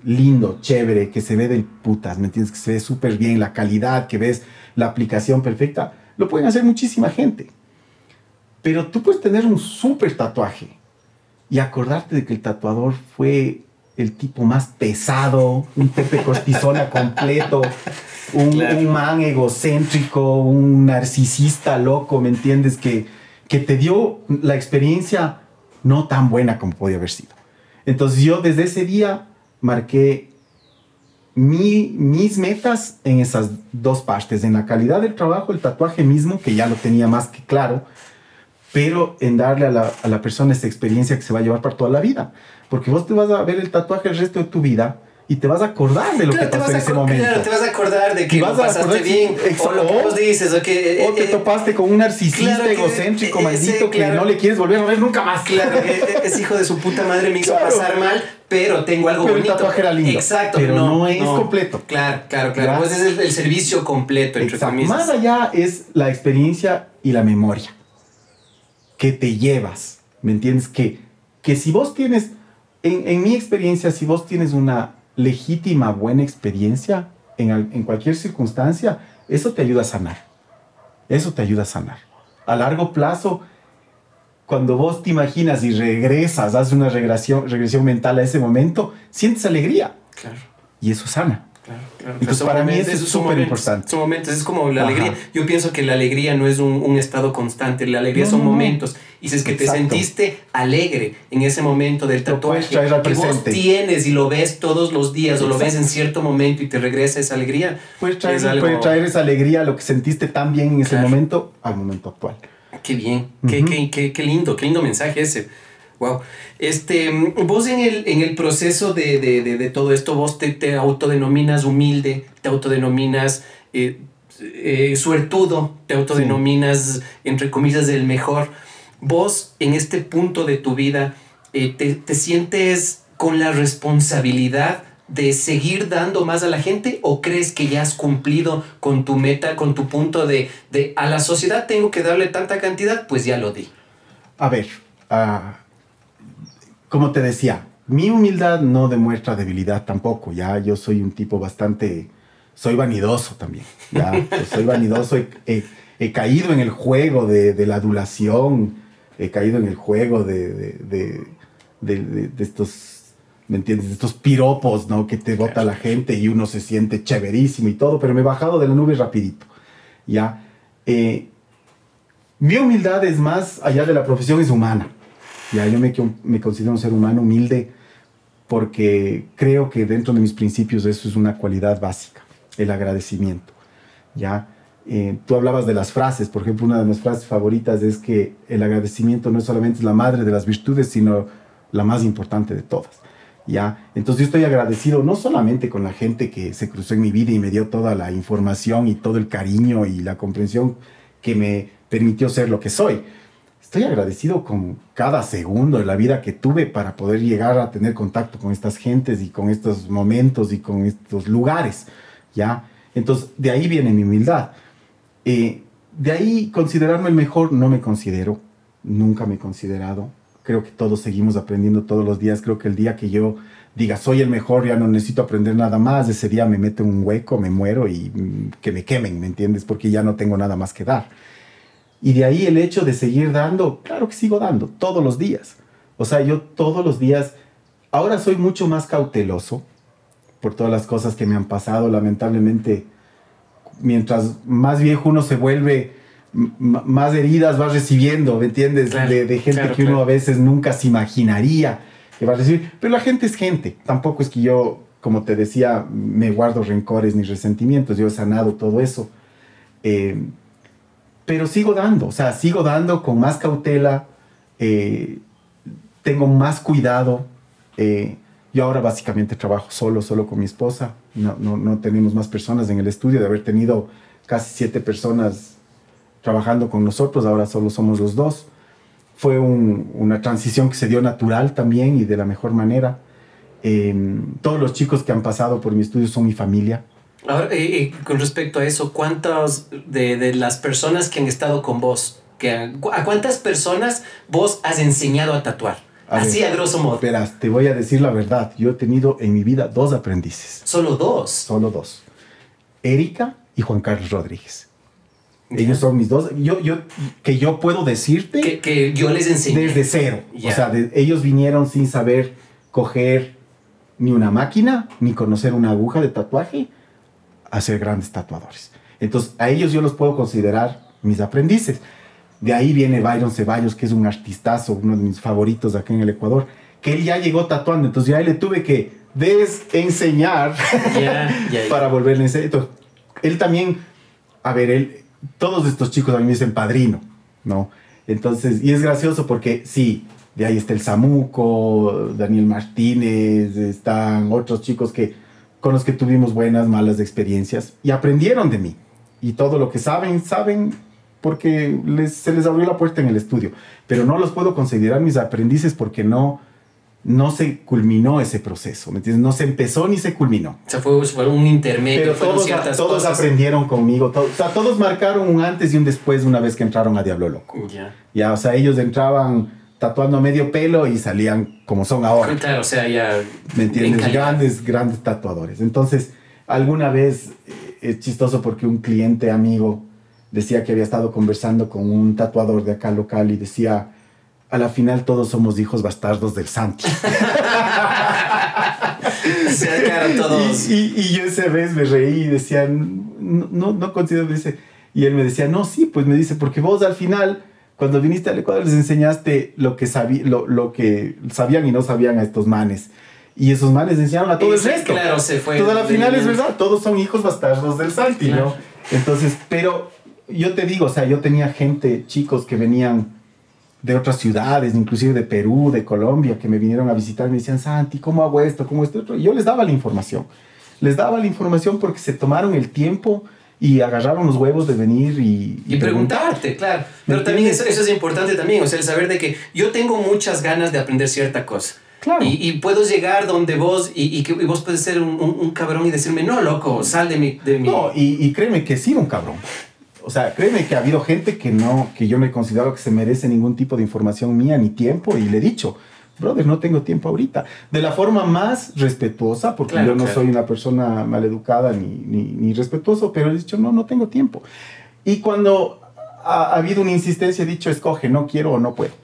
Speaker 2: lindo, chévere, que se ve del putas, ¿me entiendes? Que se ve súper bien, la calidad, que ves la aplicación perfecta, lo pueden hacer muchísima gente. Pero tú puedes tener un súper tatuaje y acordarte de que el tatuador fue el tipo más pesado, un Pepe Cortisona completo, un, man egocéntrico, un narcisista loco, ¿me entiendes? Que, que te dio la experiencia no tan buena como podía haber sido. Entonces yo desde ese día marqué mi, mis metas en esas dos partes, en la calidad del trabajo, el tatuaje mismo, que ya lo tenía más que claro, pero en darle a la, a la persona esa experiencia que se va a llevar para toda la vida. Porque vos te vas a ver el tatuaje el resto de tu vida y te vas a acordar de lo que pasó en ese momento.
Speaker 1: Claro, te vas a acordar de que lo pasaste bien, o lo que vos dices, o que...
Speaker 2: O te eh, topaste con un narcisista egocéntrico, maldito, que no le quieres volver a ver nunca más.
Speaker 1: Claro, es hijo de su puta madre, me hizo pasar mal, pero tengo algo
Speaker 2: pero
Speaker 1: bonito.
Speaker 2: el tatuaje era lindo.
Speaker 1: Exacto.
Speaker 2: Pero no, es completo.
Speaker 1: Claro, claro, claro. Pues es el, servicio completo, entre comillas.
Speaker 2: Más allá es la experiencia y la memoria que te llevas, ¿me entiendes? Que, que si vos tienes, en, en mi experiencia, si vos tienes una legítima, buena experiencia en, en cualquier circunstancia, eso te ayuda a sanar. Eso te ayuda a sanar. A largo plazo, cuando vos te imaginas y regresas, haces una regresión, regresión mental a ese momento, sientes alegría.
Speaker 1: Claro.
Speaker 2: Y eso sana.
Speaker 1: Claro, claro.
Speaker 2: Entonces, para mí eso es súper importante.
Speaker 1: Son momentos, es como la alegría. Yo pienso que la alegría no es un, un estado constante, la alegría son momentos. Y si es que te sentiste alegre en ese momento del tatuaje que vos tienes y lo ves todos los días o lo ves en cierto momento y te regresa esa alegría.
Speaker 2: Puedes traer, algo... traer esa alegría, lo que sentiste tan bien en ese momento, al momento actual.
Speaker 1: Qué bien, qué, qué, qué, qué lindo, qué lindo mensaje ese. Wow. Este, vos en el, en el proceso de, de, de, todo esto, vos te, te, autodenominas humilde, te autodenominas eh, eh, suertudo, te autodenominas, entre comillas, el mejor. Vos en este punto de tu vida, eh, te, te sientes con la responsabilidad de seguir dando más a la gente o crees que ya has cumplido con tu meta, con tu punto de, de a la sociedad tengo que darle tanta cantidad? Pues ya lo di.
Speaker 2: A ver, uh, como te decía, mi humildad no demuestra debilidad tampoco, ya yo soy un tipo bastante, soy vanidoso también, ya, soy vanidoso, he, caído en el juego de, la adulación, he caído en el juego de estos, ¿me entiendes? De estos piropos, ¿no? Que te bota la gente y uno se siente chéverísimo y todo, pero me he bajado de la nube rapidito, ya. Eh, mi humildad es más allá de la profesión, es humana. Ya yo me, me considero un ser humano humilde porque creo que dentro de mis principios eso es una cualidad básica, el agradecimiento. Ya eh, tú hablabas de las frases, por ejemplo, una de mis frases favoritas es que el agradecimiento no es solamente la madre de las virtudes, sino la más importante de todas. ¿ya? Entonces yo estoy agradecido no solamente con la gente que se cruzó en mi vida y me dio toda la información y todo el cariño y la comprensión que me permitió ser lo que soy, estoy agradecido con cada segundo de la vida que tuve para poder llegar a tener contacto con estas gentes y con estos momentos y con estos lugares, ¿ya? Entonces, de ahí viene mi humildad. Eh, de ahí considerarme el mejor, no me considero. nunca me he considerado. Creo que todos seguimos aprendiendo todos los días. Creo que el día que yo diga soy el mejor, ya no necesito aprender nada más, ese día me meto en un hueco, me muero y mm, que me quemen, ¿me entiendes? Porque ya no tengo nada más que dar. Y de ahí el hecho de seguir dando, claro que sigo dando, todos los días. O sea, yo todos los días, ahora soy mucho más cauteloso por todas las cosas que me han pasado, lamentablemente, mientras más viejo uno se vuelve, más heridas va recibiendo, ¿me entiendes? de, gente que uno a veces nunca se imaginaría que va a recibir. Pero la gente es gente. Tampoco es que yo, como te decía, me guardo rencores ni resentimientos. Yo he sanado todo eso. Eh, pero sigo dando, o sea, sigo dando con más cautela, eh, tengo más cuidado. Eh, yo ahora básicamente trabajo solo, solo con mi esposa. No, no, no tenemos más personas en el estudio, de haber tenido casi siete personas trabajando con nosotros, ahora solo somos los dos. Fue una transición que se dio natural también y de la mejor manera. Em, todos los chicos que han pasado por mi estudio son mi familia.
Speaker 1: Ahora, con respecto a eso, ¿cuántas de, de, las personas que han estado con vos, que, a cuántas personas vos has enseñado a tatuar? Así a grosso modo.
Speaker 2: Verás, te voy a decir la verdad. Yo he tenido en mi vida dos aprendices.
Speaker 1: ¿Solo dos?
Speaker 2: Solo dos. Erika y Juan Carlos Rodríguez. Ellos son mis dos. Yo, yo, que yo puedo decirte.
Speaker 1: Que, que yo les enseñé.
Speaker 2: Desde cero. O sea, ellos vinieron sin saber coger ni una máquina, ni conocer una aguja de tatuaje, a ser grandes tatuadores. Entonces, a ellos yo los puedo considerar mis aprendices. De ahí viene Byron Ceballos, que es un artistazo, uno de mis favoritos aquí en el Ecuador, que él ya llegó tatuando. Entonces, ya le tuve que desenseñar para volverle a enseñar. Entonces, él también, a ver, él, todos estos chicos a mí me dicen padrino, ¿no? Entonces, y es gracioso porque sí, de ahí está el Samuco, Daniel Martínez, están otros chicos que con los que tuvimos buenas, malas experiencias y aprendieron de mí. Y todo lo que saben, saben porque se les abrió la puerta en el estudio. Pero no los puedo considerar mis aprendices porque no, no se culminó ese proceso, ¿me entiendes? No se empezó ni se culminó.
Speaker 1: O sea, fue, un intermedio.
Speaker 2: Pero todos, todos aprendieron conmigo, o sea, todos marcaron un antes y un después una vez que entraron a Diablo Loco. Ya. Ya, o sea, ellos entraban tatuando medio pelo y salían como son ahora.
Speaker 1: Claro, o sea, ya...
Speaker 2: ¿Me entiendes? Grandes, grandes tatuadores. Entonces, alguna vez eh, es chistoso porque un cliente amigo decía que había estado conversando con un tatuador de acá local y decía a la final todos somos hijos bastardos del santo.
Speaker 1: Se todos.
Speaker 2: Y, y, yo esa vez me reí y decía, no, no, no considero, dice, y él me decía, no, sí, pues me dice, porque vos al final, cuando viniste al Ecuador, les enseñaste lo que, lo, lo que sabían y no sabían a estos manes. Y esos manes enseñaron a todo el resto.
Speaker 1: Claro, se fue.
Speaker 2: Toda la final es verdad, todos son hijos bastardos del Santi, ¿no? Entonces, pero yo te digo, o sea, yo tenía gente, chicos que venían de otras ciudades, inclusive de Perú, de Colombia, que me vinieron a visitar, me decían, Santi, ¿cómo hago esto? ¿Cómo esto? Y yo les daba la información. Les daba la información porque se tomaron el tiempo y agarraron los huevos de venir y...
Speaker 1: Y, preguntarte, claro. Pero también eso, es importante también, o sea, el saber de que yo tengo muchas ganas de aprender cierta cosa. Claro. Y, y puedo llegar donde vos y, y que vos puedes ser un, un, cabrón y decirme, no, loco, sal de mi... De mi...
Speaker 2: No, y, y créeme que sí, un cabrón o sea, créeme que ha habido gente que no, que yo no he considerado que se merece ningún tipo de información mía ni tiempo y le he dicho, brother, no tengo tiempo ahorita. De la forma más respetuosa, porque yo no soy una persona maleducada ni, ni, ni respetuoso, pero he dicho, no, no tengo tiempo. Y cuando ha, ha habido una insistencia, he dicho, escoge, no quiero o no puedo.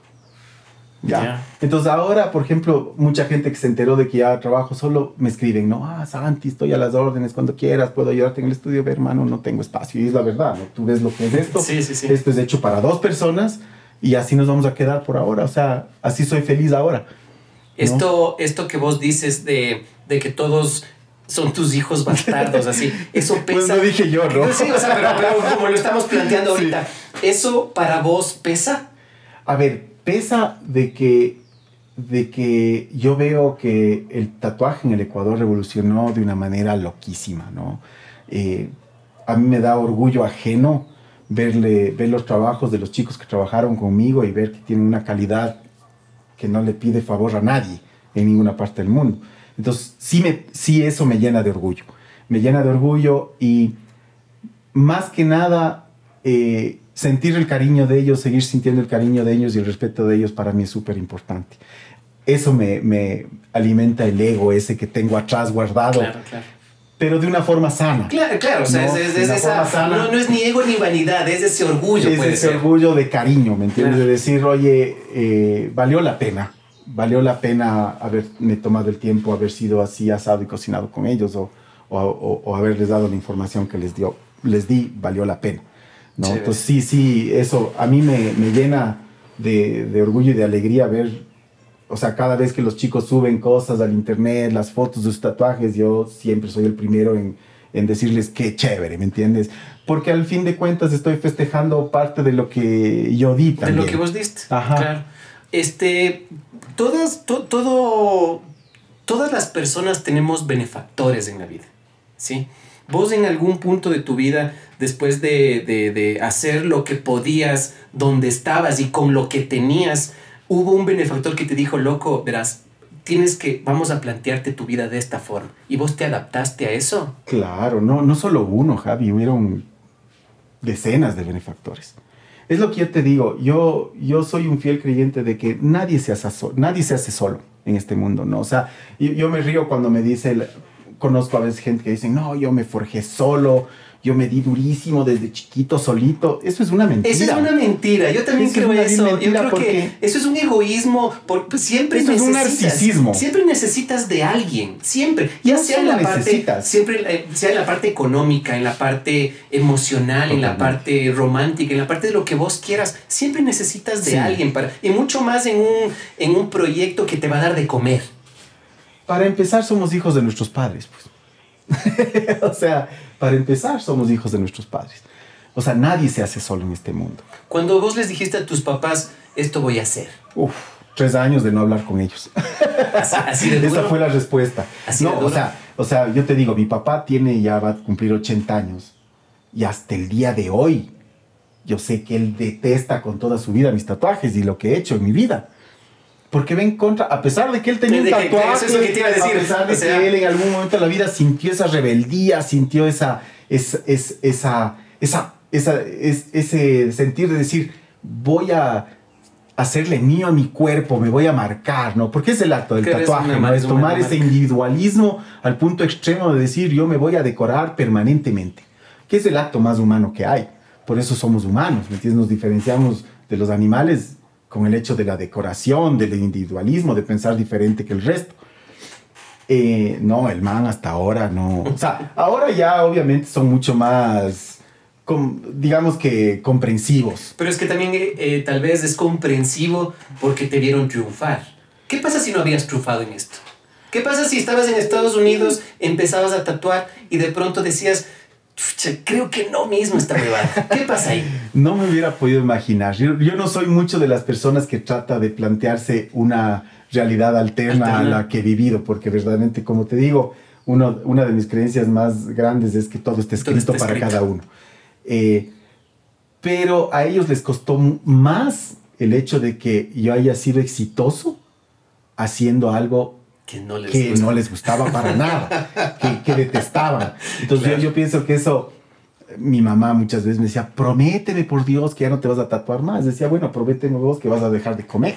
Speaker 2: Ya. Entonces ahora, por ejemplo, mucha gente que se enteró de que ya trabajo solo me escriben, no, ah, Santi, estoy a las órdenes cuando quieras, puedo ayudarte en el estudio, ve, hermano, no tengo espacio. Y es la verdad, ¿no? Tú ves lo que es esto.
Speaker 1: Sí, sí, sí.
Speaker 2: Esto es hecho para dos personas y así nos vamos a quedar por ahora. O sea, así soy feliz ahora.
Speaker 1: Esto, esto que vos dices de, de que todos son tus hijos bastardos, así. Eso
Speaker 2: pesa. Pues no dije yo, ¿no?
Speaker 1: Sí, o sea, pero, como lo estamos planteando ahorita, ¿eso para vos pesa?
Speaker 2: A ver, pesa de que, de que yo veo que el tatuaje en el Ecuador revolucionó de una manera loquísima, ¿no? Eh, a mí me da orgullo ajeno verle, ver los trabajos de los chicos que trabajaron conmigo y ver que tienen una calidad que no le pide favor a nadie en ninguna parte del mundo. Entonces, sí, me, sí eso me llena de orgullo. Me llena de orgullo y más que nada, eh, sentir el cariño de ellos, seguir sintiendo el cariño de ellos y el respeto de ellos para mí es súper importante. Eso me, me, alimenta el ego ese que tengo atrás guardado. Claro, claro. Pero de una forma sana.
Speaker 1: Claro, claro. O sea, ¿no? es, esa, no, no, es ni ego ni vanidad, es ese orgullo.
Speaker 2: Es ese orgullo de cariño, ¿me entiendes? De decir, oye, eh, valió la pena. Valió la pena haberme tomado el tiempo, haber sido así asado y cocinado con ellos o, o, o haberles dado la información que les, dio, les di, valió la pena. ¿no? Entonces sí, sí, eso a mí me, me llena de, de, orgullo y de alegría ver, o sea, cada vez que los chicos suben cosas al internet, las fotos de sus tatuajes, yo siempre soy el primero en, en decirles qué chévere, ¿me entiendes? Porque al fin de cuentas estoy festejando parte de lo que yo di también.
Speaker 1: De lo que vos diste. Ajá. Claro. Este, todas, to, todo, todas las personas tenemos benefactores en la vida, ¿sí? Vos en algún punto de tu vida, después de, de, de, hacer lo que podías, donde estabas y con lo que tenías, hubo un benefactor que te dijo, loco, verás, tienes que, vamos a plantearte tu vida de esta forma. ¿Y vos te adaptaste a eso?
Speaker 2: Claro, no, no solo uno, Javi, hubieron decenas de benefactores. Es lo que yo te digo, yo, yo soy un fiel creyente de que nadie se, hace, nadie se hace solo en este mundo, ¿no? O sea, yo, me río cuando me dice, conozco a veces gente que dice, no, yo me forjé solo, yo me di durísimo desde chiquito, solito. Eso es una mentira.
Speaker 1: Eso es una mentira. Yo también creo eso. Yo creo que eso es un egoísmo. Por, pues, siempre eso es un narcisismo. Siempre necesitas de alguien. Siempre. Ya sea en la parte. Siempre, eh, sea en la parte económica, en la parte emocional, en la parte romántica, en la parte de lo que vos quieras. Siempre necesitas de alguien. Para, y mucho más en un, en un proyecto que te va a dar de comer.
Speaker 2: Para empezar, somos hijos de nuestros padres, pues. o sea, para empezar, somos hijos de nuestros padres. O sea, nadie se hace solo en este mundo.
Speaker 1: Cuando vos les dijiste a tus papás, esto voy a hacer.
Speaker 2: Uf, tres años de no hablar con ellos.
Speaker 1: Así, de duro?
Speaker 2: Esa fue la respuesta.
Speaker 1: Así
Speaker 2: no,
Speaker 1: de
Speaker 2: o sea, o sea, yo te digo, mi papá tiene ya va a cumplir 80 años y hasta el día de hoy yo sé que él detesta con toda su vida mis tatuajes y lo que he hecho en mi vida porque ve en contra, a pesar de que él tenía un tatuaje,
Speaker 1: eso que te iba a, decir.
Speaker 2: a pesar de que él en algún momento de la vida sintió esa rebeldía, sintió esa, es, es, esa, esa, esa es, ese sentir de decir, voy a hacerle mío a mi cuerpo, me voy a marcar, ¿no? Porque es el acto del tatuaje, ¿no? Es tomar ese individualismo al punto extremo de decir, yo me voy a decorar permanentemente, que es el acto más humano que hay. Por eso somos humanos, ¿me entiendes? Nos diferenciamos de los animales con el hecho de la decoración, del individualismo, de pensar diferente que el resto. Eh, no, el man hasta ahora no. O sea, ahora ya obviamente son mucho más, digamos que comprensivos.
Speaker 1: Pero es que también eh, eh, tal vez es comprensivo porque te vieron triunfar. ¿Qué pasa si no habías triunfado en esto? ¿Qué pasa si estabas en Estados Unidos, empezabas a tatuar y de pronto decías, creo que no mismo está huevada. ¿Qué pasa ahí?
Speaker 2: No me hubiera podido imaginar. Yo, yo, no soy mucho de las personas que trata de plantearse una realidad alterna, a la que he vivido, porque verdaderamente, como te digo, uno, una de mis creencias más grandes es que todo está escrito, todo está escrito. para cada uno. Eh, pero a ellos les costó más el hecho de que yo haya sido exitoso haciendo algo
Speaker 1: que no les,
Speaker 2: que no les gustaba para nada, que, que, detestaban. Entonces claro. yo, yo, pienso que eso, mi mamá muchas veces me decía, prométeme por Dios que ya no te vas a tatuar más. Decía, bueno, prométeme vos que vas a dejar de comer.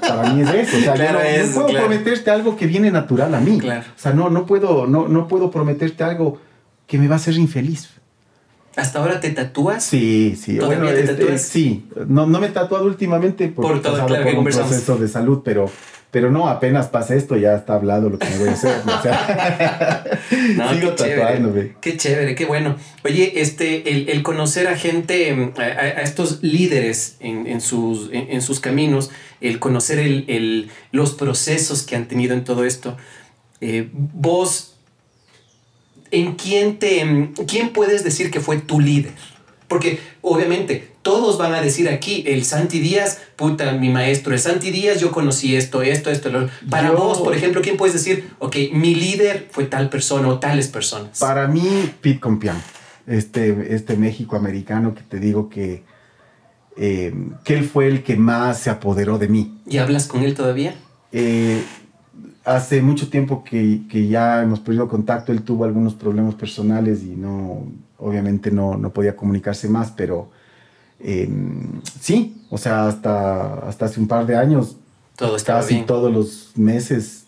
Speaker 2: para mí es eso. O sea, claro yo no, es, no puedo claro. prometerte algo que viene natural a mí. O sea, no, no, puedo, no, no puedo prometerte algo que me va a hacer infeliz.
Speaker 1: ¿Hasta ahora te tatúas?
Speaker 2: Sí, sí.
Speaker 1: ¿Todavía
Speaker 2: bueno,
Speaker 1: te
Speaker 2: este,
Speaker 1: tatúas?
Speaker 2: Sí. No, no me he tatuado últimamente porque
Speaker 1: por, todo, claro,
Speaker 2: por un proceso de salud, pero pero no, apenas pasa esto, ya está hablado lo que me voy a hacer. O sea,
Speaker 1: no, sigo qué tatuándome. Chévere, qué chévere, qué bueno. Oye, este, el, el conocer a gente, a, a estos líderes en, en sus, en, en, sus caminos, el conocer el, el, los procesos que han tenido en todo esto, eh, vos, ¿en quién te, quién puedes decir que fue tu líder? Porque obviamente todos van a decir aquí, el Santi Díaz, puta, mi maestro, el Santi Díaz, yo conocí esto, esto, esto. Lo... Para yo, vos, por ejemplo, ¿quién puedes decir, ok, mi líder fue tal persona o tales personas?
Speaker 2: Para mí, Pete Compián, este, este México americano que te digo que, eh, que él fue el que más se apoderó de mí.
Speaker 1: ¿Y hablas con él todavía?
Speaker 2: Eh, hace mucho tiempo que, que, ya hemos perdido contacto, él tuvo algunos problemas personales y no, obviamente no, no podía comunicarse más, pero em, sí, o sea, hasta, hasta hace un par de años,
Speaker 1: Todo
Speaker 2: casi
Speaker 1: bien.
Speaker 2: todos los meses,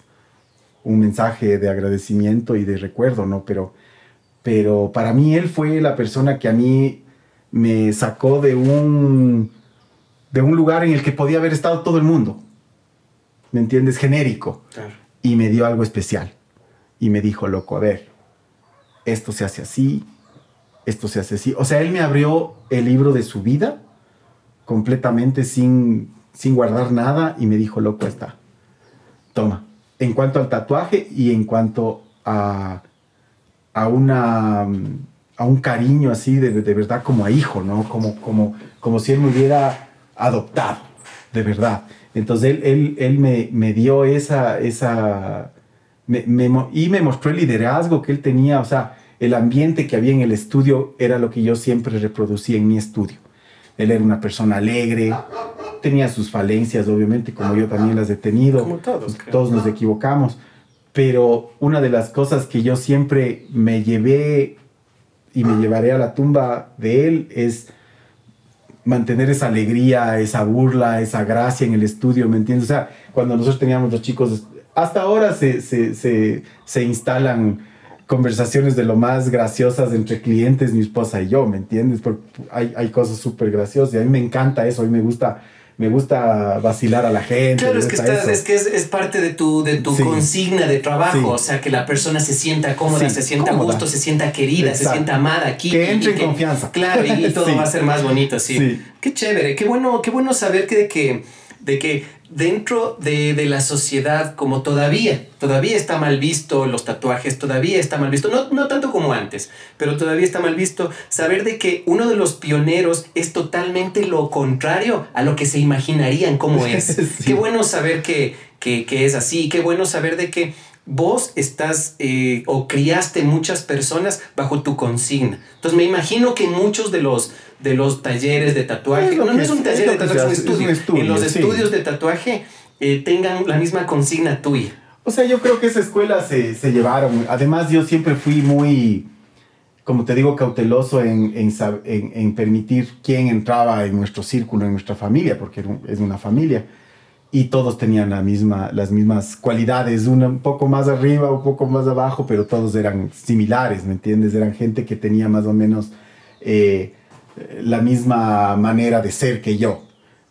Speaker 2: un mensaje de agradecimiento y de recuerdo, ¿no? Pero, pero para mí él fue la persona que a mí me sacó de un, de un lugar en el que podía haber estado todo el mundo. ¿Me entiendes? Genérico.
Speaker 1: Claro.
Speaker 2: Y me dio algo especial. Y me dijo, loco, a ver, esto se hace así, esto se hace así. O sea, él me abrió el libro de su vida completamente sin, sin guardar nada y me dijo, loco, está. Toma. En cuanto al tatuaje y en cuanto a, a una a un cariño así de, de verdad como a hijo, ¿no? Como, como, como si él me hubiera adoptado, de verdad. Entonces él, él, él me, me dio esa, esa me- me mo- y me mostró el liderazgo que él tenía, o sea, el ambiente que había en el estudio era lo que yo siempre reproducía en mi estudio. Él era una persona alegre, tenía sus falencias, obviamente, como yo también las he tenido.
Speaker 1: Como todos, creo.
Speaker 2: Todos nos equivocamos. Pero una de las cosas que yo siempre me llevé y me llevaré a la tumba de él es mantener esa alegría, esa burla, esa gracia en el estudio, ¿me entiendes? O sea, cuando nosotros teníamos los chicos, hasta ahora se, se, se, se instalan conversaciones de lo más graciosas entre clientes, mi esposa y yo, ¿me entiendes? Porque hay, hay cosas súper graciosas y a mí me encanta eso, a mí me gusta, me gusta vacilar a la gente.
Speaker 1: Claro, es que, estás- es, que es, es parte de tu, de tu
Speaker 2: Sí.
Speaker 1: consigna de trabajo,
Speaker 2: Sí.
Speaker 1: o sea, que la persona se sienta cómoda,
Speaker 2: Sí,
Speaker 1: se sienta a gusto, se sienta querida, se sienta amada aquí.
Speaker 2: Que entre en confianza.
Speaker 1: Claro, y, y todo va a ser más bonito, sí.
Speaker 2: Sí.
Speaker 1: Qué chévere, qué bueno, qué bueno saber que, de que, de que dentro de, de la sociedad, como todavía, todavía está mal visto los tatuajes, todavía está mal visto, no, no tanto como antes, pero todavía está mal visto saber de que uno de los pioneros es totalmente lo contrario a lo que se imaginarían cómo es.
Speaker 2: Sí.
Speaker 1: Qué bueno saber que, que, que es así, qué bueno saber de que vos estás eh, o criaste muchas personas bajo tu consigna. Entonces me imagino que muchos de los de los talleres de tatuaje,
Speaker 2: Es
Speaker 1: no, no es un taller de tatuaje, es un
Speaker 2: hace, es un
Speaker 1: estudio.
Speaker 2: estudio,
Speaker 1: En los
Speaker 2: sí.
Speaker 1: estudios de tatuaje eh, tengan la misma consigna tuya.
Speaker 2: O sea, yo creo que esa escuela se, se llevaron. Además, yo siempre fui muy, como te digo, cauteloso en, en, en- en permitir quién entraba en nuestro círculo, en nuestra familia, porque es una familia. Y todos tenían la misma, las mismas cualidades, una un poco más arriba, un poco más abajo, pero todos eran similares, ¿me entiendes? Eran gente que tenía más o menos eh, la misma manera de ser que yo.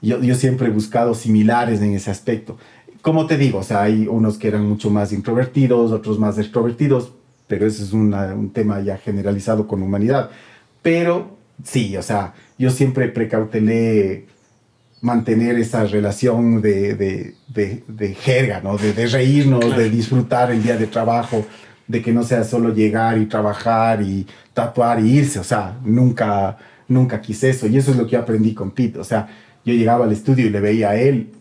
Speaker 2: Yo, yo siempre he buscado similares en ese aspecto. Como te digo, o sea, hay unos que eran mucho más introvertidos, otros más extrovertidos, pero ese es una- un tema ya generalizado con humanidad. Pero sí, o sea, yo siempre precautelé mantener esa relación de, de, de, de jerga, ¿no? De, reírnos,
Speaker 1: Claro.
Speaker 2: de disfrutar el día de trabajo, de que no sea solo llegar y trabajar y tatuar y irse, o sea, nunca, nunca quise eso. Y eso es lo que yo aprendí con Pete, o sea, yo llegaba al estudio y le veía a él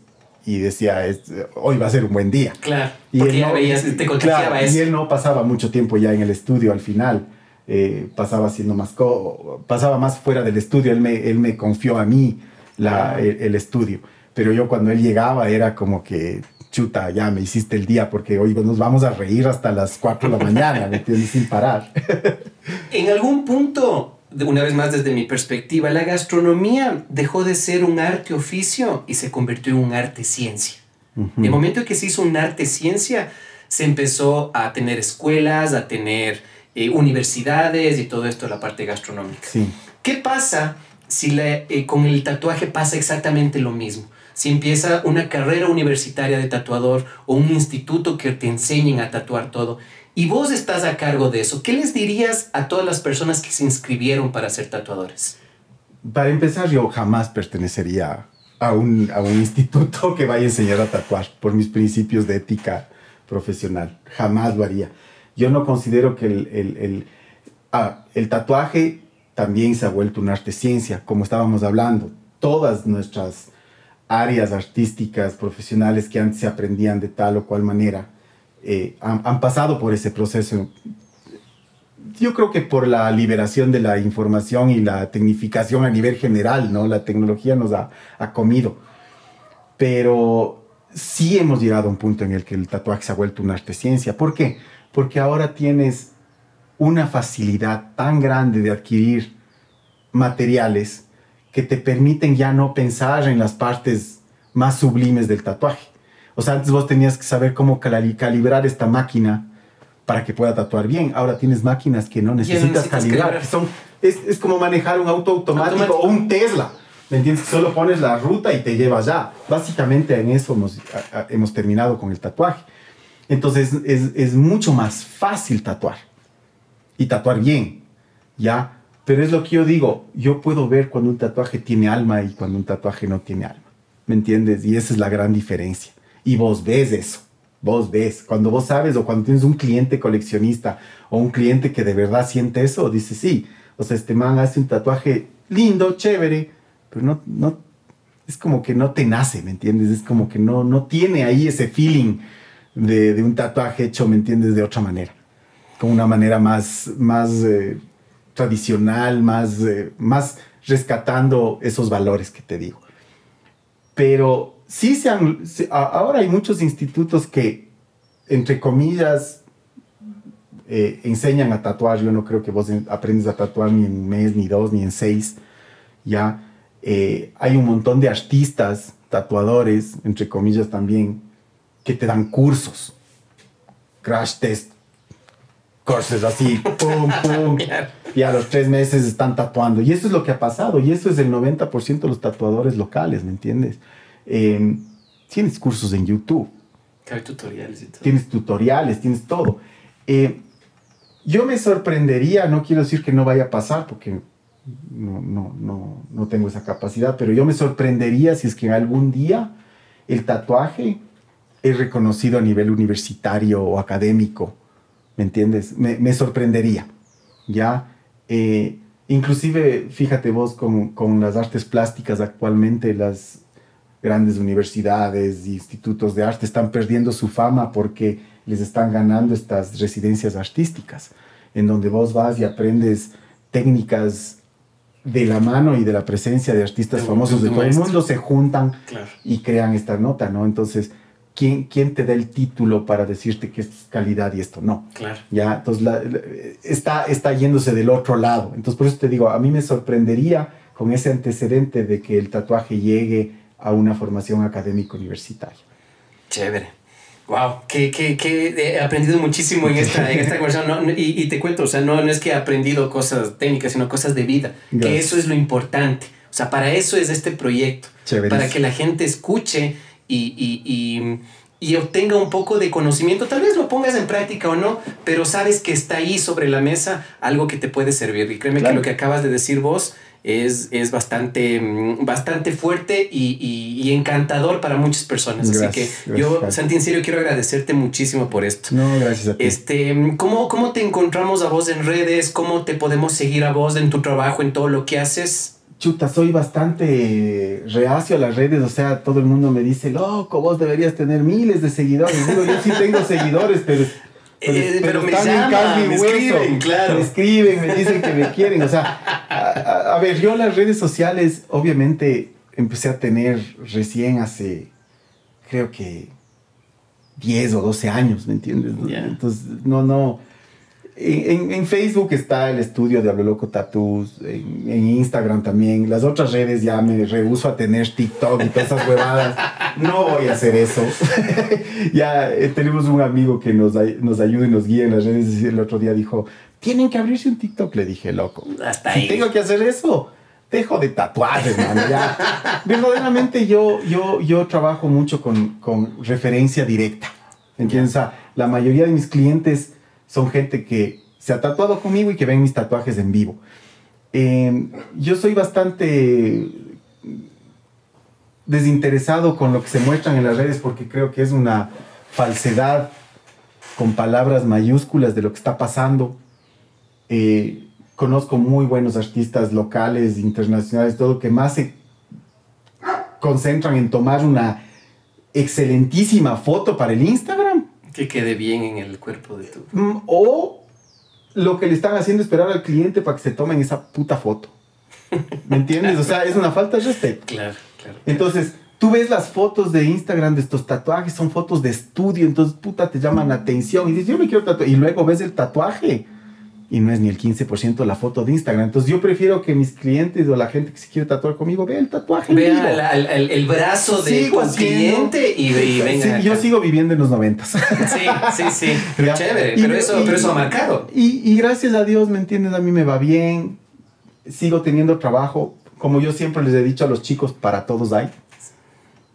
Speaker 2: y decía, "Es- hoy va a ser un buen día.
Speaker 1: Claro,
Speaker 2: Y
Speaker 1: porque
Speaker 2: él
Speaker 1: ya
Speaker 2: no-
Speaker 1: veías, te
Speaker 2: claro,
Speaker 1: eso.
Speaker 2: Y él no pasaba mucho tiempo ya en el estudio al final. eh, pasaba haciendo más co- pasaba más fuera del estudio. Él me, él me confió a mí la- el, el estudio. Pero yo cuando él llegaba era como que, chuta, ya me hiciste el día porque hoy nos vamos a reír hasta las 4 de la mañana, ¿me entiendes? Sin parar.
Speaker 1: En algún punto, una vez más desde mi perspectiva, la gastronomía dejó de ser un arte oficio y se convirtió en un arte ciencia. En el momento en que se hizo un arte ciencia, se empezó a tener escuelas, a tener eh, universidades y todo esto, la parte gastronómica.
Speaker 2: Sí.
Speaker 1: ¿Qué pasa si la- eh, con el tatuaje pasa exactamente lo mismo? Si empieza una carrera universitaria de tatuador o un instituto que te enseñen a tatuar todo y vos estás a cargo de eso, ¿qué les dirías a todas las personas que se inscribieron para ser tatuadores?
Speaker 2: Para empezar, yo jamás pertenecería a un, a un instituto que vaya a enseñar a tatuar por mis principios de ética profesional. Jamás lo haría. Yo no considero que el, el, el- ah, el tatuaje también se ha vuelto un arte ciencia, como estábamos hablando. Todas nuestras áreas artísticas, profesionales que antes se aprendían de tal o cual manera, eh, han, han pasado por ese proceso yo creo que por la liberación de la información y la tecnificación a nivel general, ¿no? La tecnología nos ha, ha comido. Pero sí hemos llegado a un punto en el que el tatuaje se ha vuelto una arte ciencia. ¿Por qué? Porque ahora tienes una facilidad tan grande de adquirir materiales que te permiten ya no pensar en las partes más sublimes del tatuaje. O sea, antes vos tenías que saber cómo calibrar esta máquina para que pueda tatuar bien. Ahora tienes máquinas que no necesitas, calibrar. son, es, es, como manejar un auto automático, o un Tesla. ¿Me entiendes? Solo pones la ruta y te llevas ya. Básicamente en eso hemos, hemos terminado con el tatuaje. Entonces es, es, mucho más fácil tatuar. Y tatuar bien. ¿Ya? Pero es lo que yo digo. Yo puedo ver cuando un tatuaje tiene alma y cuando un tatuaje no tiene alma. ¿Me entiendes? Y esa es la gran diferencia. Y vos ves eso vos ves, cuando vos sabes o cuando tienes un cliente coleccionista o un cliente que de verdad siente eso, dice sí, o sea, este man hace un tatuaje lindo, chévere, pero no, no, es como que no te nace, ¿me entiendes? Es como que no, no tiene ahí ese feeling de, un tatuaje hecho, ¿me entiendes? De otra manera, como una manera más, más eh, tradicional, más, eh, más rescatando esos valores que te digo. Pero sí se han, ahora hay muchos institutos que, entre comillas, eh, enseñan a tatuar. Yo no creo que vos aprendes a tatuar ni en un mes, ni dos, ni en seis. Ya eh, hay un montón de artistas, tatuadores, entre comillas también, que te dan cursos, crash test, cursos así, pum, pum. y a los tres meses están tatuando. Y eso es lo que ha pasado. Y eso es el 90% de los tatuadores locales, ¿me entiendes? Em, tienes cursos en YouTube.
Speaker 1: Hay tutoriales y todo.
Speaker 2: Tienes tutoriales, tienes todo. Eh, yo me sorprendería, no quiero decir que no vaya a pasar porque no, no, no, no tengo esa capacidad, pero yo me sorprendería si es que algún día el tatuaje es reconocido a nivel universitario o académico. ¿Me entiendes? Me, me sorprendería. ¿Ya? Eh, inclusive, fíjate vos, con, con, las artes plásticas actualmente, las, grandes universidades, institutos de arte están perdiendo su fama porque les están ganando estas residencias artísticas, en donde vos vas y aprendes técnicas de la mano y de la presencia de artistas famosos de todo el mundo, se juntan y crean esta nota, ¿no? Entonces, ¿quién, ¿quién te da el título para decirte que esto es calidad y esto no?
Speaker 1: Claro.
Speaker 2: Ya, entonces está, está yéndose del otro lado. Entonces, por eso te digo, a mí me sorprendería con ese antecedente de que el tatuaje llegue a una formación académica universitaria.
Speaker 1: Chévere. Wow, que, que, que, he aprendido muchísimo en esta, en esta conversación. y, y, te cuento, o sea, no, no es que he aprendido cosas técnicas, sino cosas de vida. Que eso es lo importante. O sea, para eso es este proyecto. Para que la gente escuche y, y, y, obtenga un poco de conocimiento. Tal vez lo pongas en práctica o no, pero sabes que está ahí sobre la mesa algo que te puede servir. Y créeme que lo que acabas de decir vos es, es bastante, mm, bastante fuerte y, y, encantador para muchas personas. Así que yo, Santi, en serio quiero agradecerte muchísimo por esto.
Speaker 2: No, gracias a ti.
Speaker 1: Este, ¿cómo, ¿Cómo te encontramos a vos en redes? ¿Cómo te podemos seguir a vos en tu trabajo, en todo lo que haces?
Speaker 2: Chuta, soy bastante reacio a las redes, o sea, todo el mundo me dice, loco, vos deberías tener miles de seguidores. Digo, yo sí tengo seguidores, pero
Speaker 1: eh, pero, me llaman, me escriben, claro.
Speaker 2: Me escriben, me dicen que me quieren. O sea, a, ver, yo las redes sociales, obviamente, empecé a tener recién hace, creo que 10 o 12 años, ¿me entiendes? Entonces, no, no en, Facebook está el estudio de Hablo Loco Tattoos, en, Instagram también. Las otras redes ya me rehuso a tener TikTok y todas esas huevadas. No voy a hacer eso. ya eh, tenemos un amigo que nos, nos ayuda y nos guía en las redes. El otro día dijo, tienen que abrirse un TikTok. Le dije, loco,
Speaker 1: Hasta ahí.
Speaker 2: tengo que hacer eso, dejo de tatuajes, man. Ya. Verdaderamente yo, yo, yo trabajo mucho con, con referencia directa. ¿Entiendes? la mayoría de mis clientes son gente que se ha tatuado conmigo y que ven mis tatuajes en vivo. Em, yo soy bastante desinteresado con lo que se muestran en las redes porque creo que es una falsedad con palabras mayúsculas de lo que está pasando. Eh, conozco muy buenos artistas locales, internacionales, todo, que más se concentran en tomar una excelentísima foto para el Instagram
Speaker 1: que quede bien en el cuerpo de tu...
Speaker 2: Mm, o lo que le están haciendo es esperar al cliente para que se tomen esa puta foto. ¿Me entiendes? O sea, es una falta de respeto.
Speaker 1: Claro, claro.
Speaker 2: Entonces, tú ves las fotos de Instagram de estos tatuajes, son fotos de estudio, entonces puta te llaman la atención y dices, yo me quiero tatuar. Y luego ves el tatuaje y no es ni el 15% la foto de Instagram. Entonces yo prefiero que mis clientes o la gente que se quiere tatuar conmigo vea el tatuaje.
Speaker 1: Vea el, el, brazo de tu cliente y, y venga.
Speaker 2: Sí, yo sigo viviendo en los noventas.
Speaker 1: Sí, sí, sí. Pero chévere, pero, eso, pero eso ha marcado.
Speaker 2: Y, y gracias a Dios, ¿me entiendes? A mí me va bien. Sigo teniendo trabajo. Como yo siempre les he dicho a los chicos, para todos hay.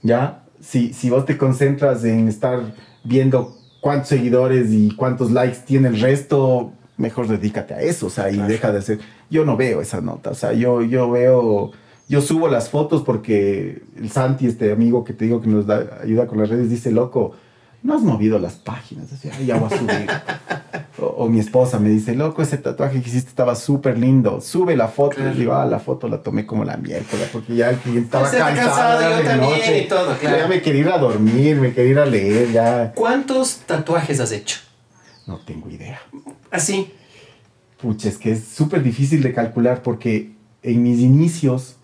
Speaker 2: ¿Ya? Si, si vos te concentras en estar viendo cuántos seguidores y cuántos likes tiene el resto, mejor dedícate a eso, o sea, y deja de hacer. Yo no veo esa nota, o sea, yo, yo veo, yo subo las fotos porque el Santi, este amigo que te digo que nos da, ayuda con las redes, dice, loco, no has movido las páginas, así, ya voy a subir. o, mi esposa me dice, loco, ese tatuaje que hiciste estaba súper lindo, sube la foto. Claro. Y digo, ah, la foto la tomé como la miércoles, porque ya el cliente estaba cansado, cansado de noche. Y todo, claro. Ya me quería ir a dormir, me quería ir a leer, ya.
Speaker 1: ¿Cuántos tatuajes has hecho?
Speaker 2: No tengo idea.
Speaker 1: ¿Así?
Speaker 2: Pucha, es que es súper difícil de calcular porque en mis inicios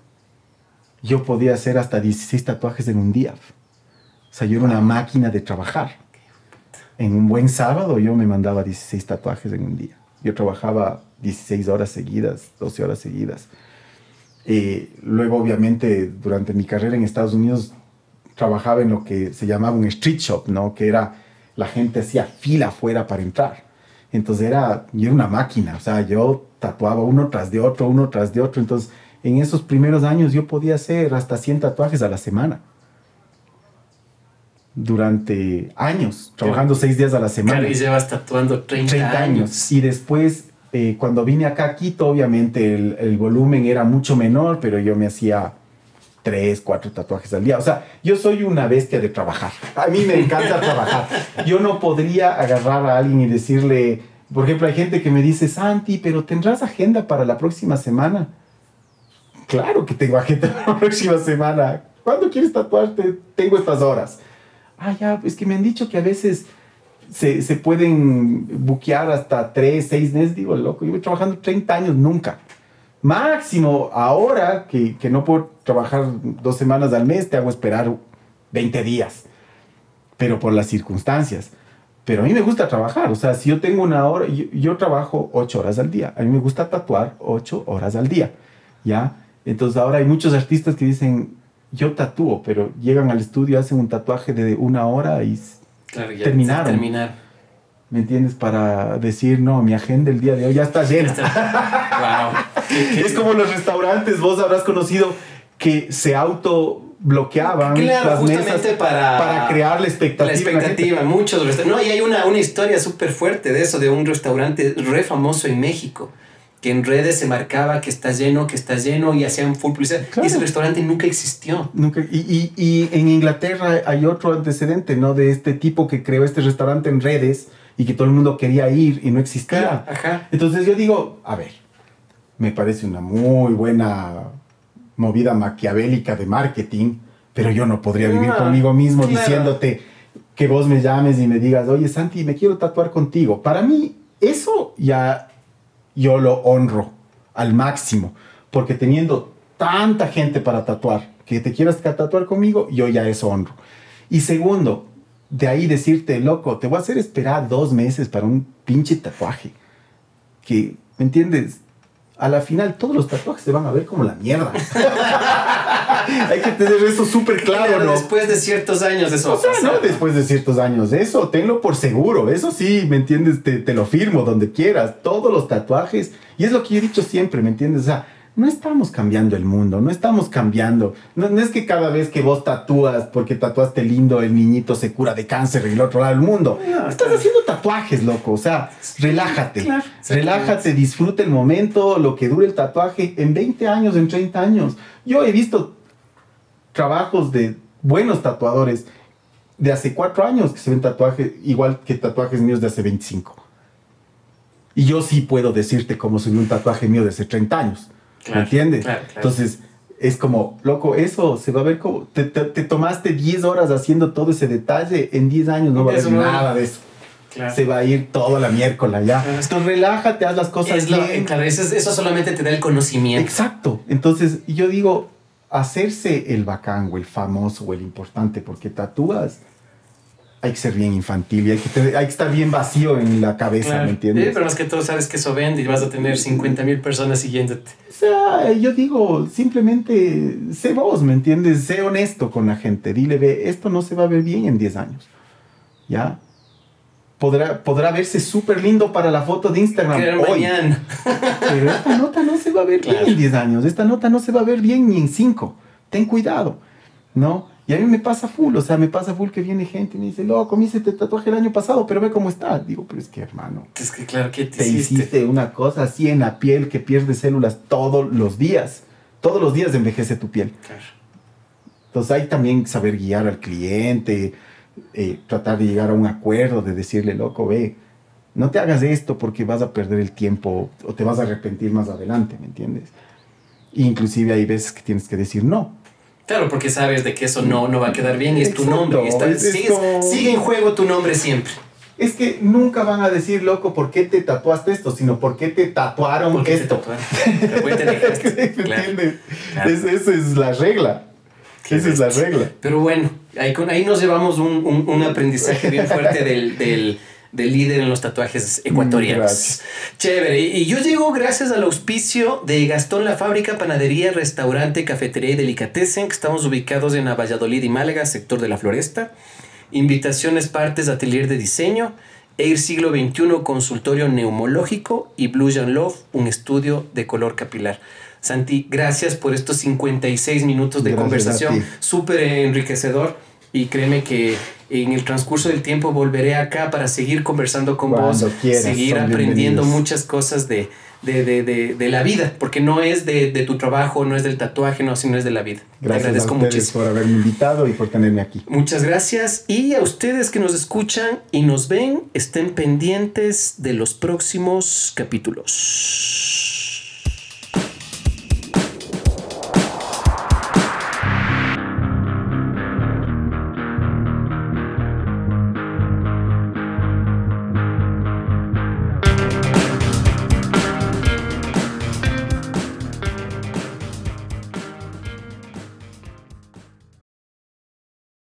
Speaker 2: yo podía hacer hasta 16 tatuajes en un día. O sea, yo era una máquina de trabajar. En un buen sábado yo me mandaba 16 tatuajes en un día. Yo trabajaba 16 horas seguidas, 12 horas seguidas. Eh, luego, obviamente, durante mi carrera en Estados Unidos, trabajaba en lo que se llamaba un street shop, ¿no? Que era, la gente hacía fila afuera para entrar. Entonces era, yo era una máquina, o sea, yo tatuaba uno tras de otro, uno tras de otro. Entonces, en esos primeros años yo podía hacer hasta 100 tatuajes a la semana. Durante años, trabajando seis días a la semana.
Speaker 1: Claro, y llevas tatuando 30, años.
Speaker 2: Y después, eh, cuando vine acá a Quito, obviamente el, el volumen era mucho menor, pero yo me hacía tres, cuatro tatuajes al día. O sea, yo soy una bestia de trabajar. A mí me encanta trabajar. Yo no podría agarrar a alguien y decirle, por ejemplo, hay gente que me dice, Santi, pero ¿tendrás agenda para la próxima semana? Claro que tengo agenda para la próxima semana. ¿Cuándo quieres tatuarte? Tengo estas horas. Ah, ya, es que me han dicho que a veces se, se pueden buquear hasta tres, seis meses. Digo, loco, yo voy trabajando 30 años, nunca. Máximo, ahora que, que, no puedo trabajar dos semanas al mes, te hago esperar 20 días, pero por las circunstancias. Pero a mí me gusta trabajar, o sea, si yo tengo una hora, yo, yo trabajo 8 horas al día, a mí me gusta tatuar 8 horas al día, ¿ya? Entonces ahora hay muchos artistas que dicen, yo tatúo, pero llegan al estudio, hacen un tatuaje de una hora y
Speaker 1: claro, ya
Speaker 2: terminaron.
Speaker 1: Terminar.
Speaker 2: ¿Me entiendes? Para decir, no, mi agenda el día de hoy ya está llena.
Speaker 1: wow.
Speaker 2: Es como los restaurantes, vos habrás conocido que se auto bloqueaban
Speaker 1: claro,
Speaker 2: las
Speaker 1: justamente
Speaker 2: mesas
Speaker 1: para,
Speaker 2: para crear la expectativa.
Speaker 1: La expectativa, muchos No, y hay una, una historia súper fuerte de eso, de un restaurante re famoso en México, que en redes se marcaba que está lleno, que está lleno, y hacían full publicidad. Claro. Y ese restaurante nunca existió.
Speaker 2: Nunca, y, y, y, en Inglaterra hay otro antecedente, ¿no? De este tipo que creó este restaurante en redes y que todo el mundo quería ir y no existía.
Speaker 1: Claro, ajá.
Speaker 2: Entonces yo digo, a ver, me parece una muy buena movida maquiavélica de marketing, pero yo no podría vivir
Speaker 1: Ah,
Speaker 2: conmigo mismo
Speaker 1: claro.
Speaker 2: diciéndote que vos me llames y me digas, oye Santi, me quiero tatuar contigo. Para mí, eso ya yo lo honro al máximo, porque teniendo tanta gente para tatuar, que te quieras tatuar conmigo, yo ya eso honro. Y segundo, de ahí decirte, loco, te voy a hacer esperar dos meses para un pinche tatuaje. Que, ¿me entiendes? A la final todos los tatuajes se van a ver como la mierda. Hay que tener eso súper claro,
Speaker 1: Pero
Speaker 2: ¿no?
Speaker 1: después de ciertos años eso
Speaker 2: O sea, no después de ciertos años. Eso, tenlo por seguro. Eso sí, ¿me entiendes? Te, te lo firmo donde quieras. Todos los tatuajes. Y es lo que yo he dicho siempre, ¿me entiendes? O sea, no estamos cambiando el mundo, no estamos cambiando. No, no es que cada vez que vos tatúas, porque tatuaste lindo, el niñito se cura de cáncer en el otro lado del mundo.
Speaker 1: No,
Speaker 2: Estás
Speaker 1: claro.
Speaker 2: haciendo tatuajes, loco. O sea, relájate.
Speaker 1: Claro,
Speaker 2: relájate, disfruta el momento, lo que dure el tatuaje. En 20 años, en 30 años. Yo he visto trabajos de buenos tatuadores de hace cuatro años que se ven tatuajes igual que tatuajes míos de hace 25. Y yo sí puedo decirte cómo soy un tatuaje mío de hace 30 años.
Speaker 1: Claro,
Speaker 2: ¿Me entiendes?
Speaker 1: claro, claro.
Speaker 2: Entonces, es como, loco, eso se va a ver como. Te, te- te tomaste 10 horas haciendo todo ese detalle. En 10 años no va a haber nada de eso.
Speaker 1: Claro.
Speaker 2: Se va a ir toda la miércoles ya.
Speaker 1: Claro.
Speaker 2: Entonces, relájate, haz las cosas
Speaker 1: Es lo-
Speaker 2: bien.
Speaker 1: claro, eso, es- eso solamente te da el conocimiento.
Speaker 2: Exacto. Entonces, yo digo, hacerse el bacán o el famoso o el importante porque tatúas, hay que ser bien infantil y hay que, hay que estar bien vacío en la cabeza, ¿me entiendes?
Speaker 1: Sí, pero más que todo sabes que eso vende y vas a tener 50 mil personas siguiéndote.
Speaker 2: O sea, yo digo, simplemente sé vos, ¿me entiendes? Sé honesto con la gente. Dile, ve, esto no se va a ver bien en 10 años. ¿Ya? Podrá, podrá verse súper lindo para la foto de Instagram hoy. Mañana. Pero esta nota no se va a ver bien en 10 años. Esta nota no se va a ver bien ni en 5. Ten cuidado, ¿no? Y a mí me pasa full, o sea, me pasa full que viene gente y me dice, loco, me hice este tatuaje el año pasado, pero ve cómo está. Digo, pero es que hermano.
Speaker 1: Es que claro, que te,
Speaker 2: te hiciste? una cosa así en la piel que pierde células todos los días. Todos los días envejece tu piel. Claro. Entonces hay también saber guiar al cliente, eh, tratar de llegar a un acuerdo, de decirle, loco, ve, no te hagas esto porque vas a perder el tiempo o te vas a arrepentir más adelante, ¿me entiendes? inclusive hay veces que tienes que decir no
Speaker 1: Claro, porque sabes de que eso no, no va a quedar bien y es tu nombre. sigue en juego tu nombre siempre.
Speaker 2: Es que nunca van a decir, loco, ¿por qué te tatuaste esto? Sino, ¿por qué te tatuaron ¿Por qué esto? Te esa es la regla. Esa es la regla.
Speaker 1: Pero bueno, ahí, con, ahí nos llevamos un, un, un aprendizaje bien fuerte del, del de líder en los tatuajes ecuatorianos. Chévere. Y yo llego gracias al auspicio de Gastón La Fábrica, Panadería, Restaurante, Cafetería y Delicatessen, que estamos ubicados en Valladolid y Málaga, sector de la Floresta. Invitaciones Partes, Atelier de Diseño. Air Siglo XXI, Consultorio Neumológico y Blue Jean Love, un estudio de color capilar. Santi, gracias por estos 56 minutos de conversación, súper enriquecedor y créeme que en el transcurso del tiempo volveré acá para seguir conversando con vos, seguir aprendiendo muchas cosas de, de, la vida, porque no es de, tu trabajo, no es del tatuaje, no, sino es de la vida.
Speaker 2: Gracias Te agradezco a muchísimo. por haberme invitado y por tenerme aquí.
Speaker 1: Muchas gracias y a ustedes que nos escuchan y nos ven, estén pendientes de los próximos capítulos.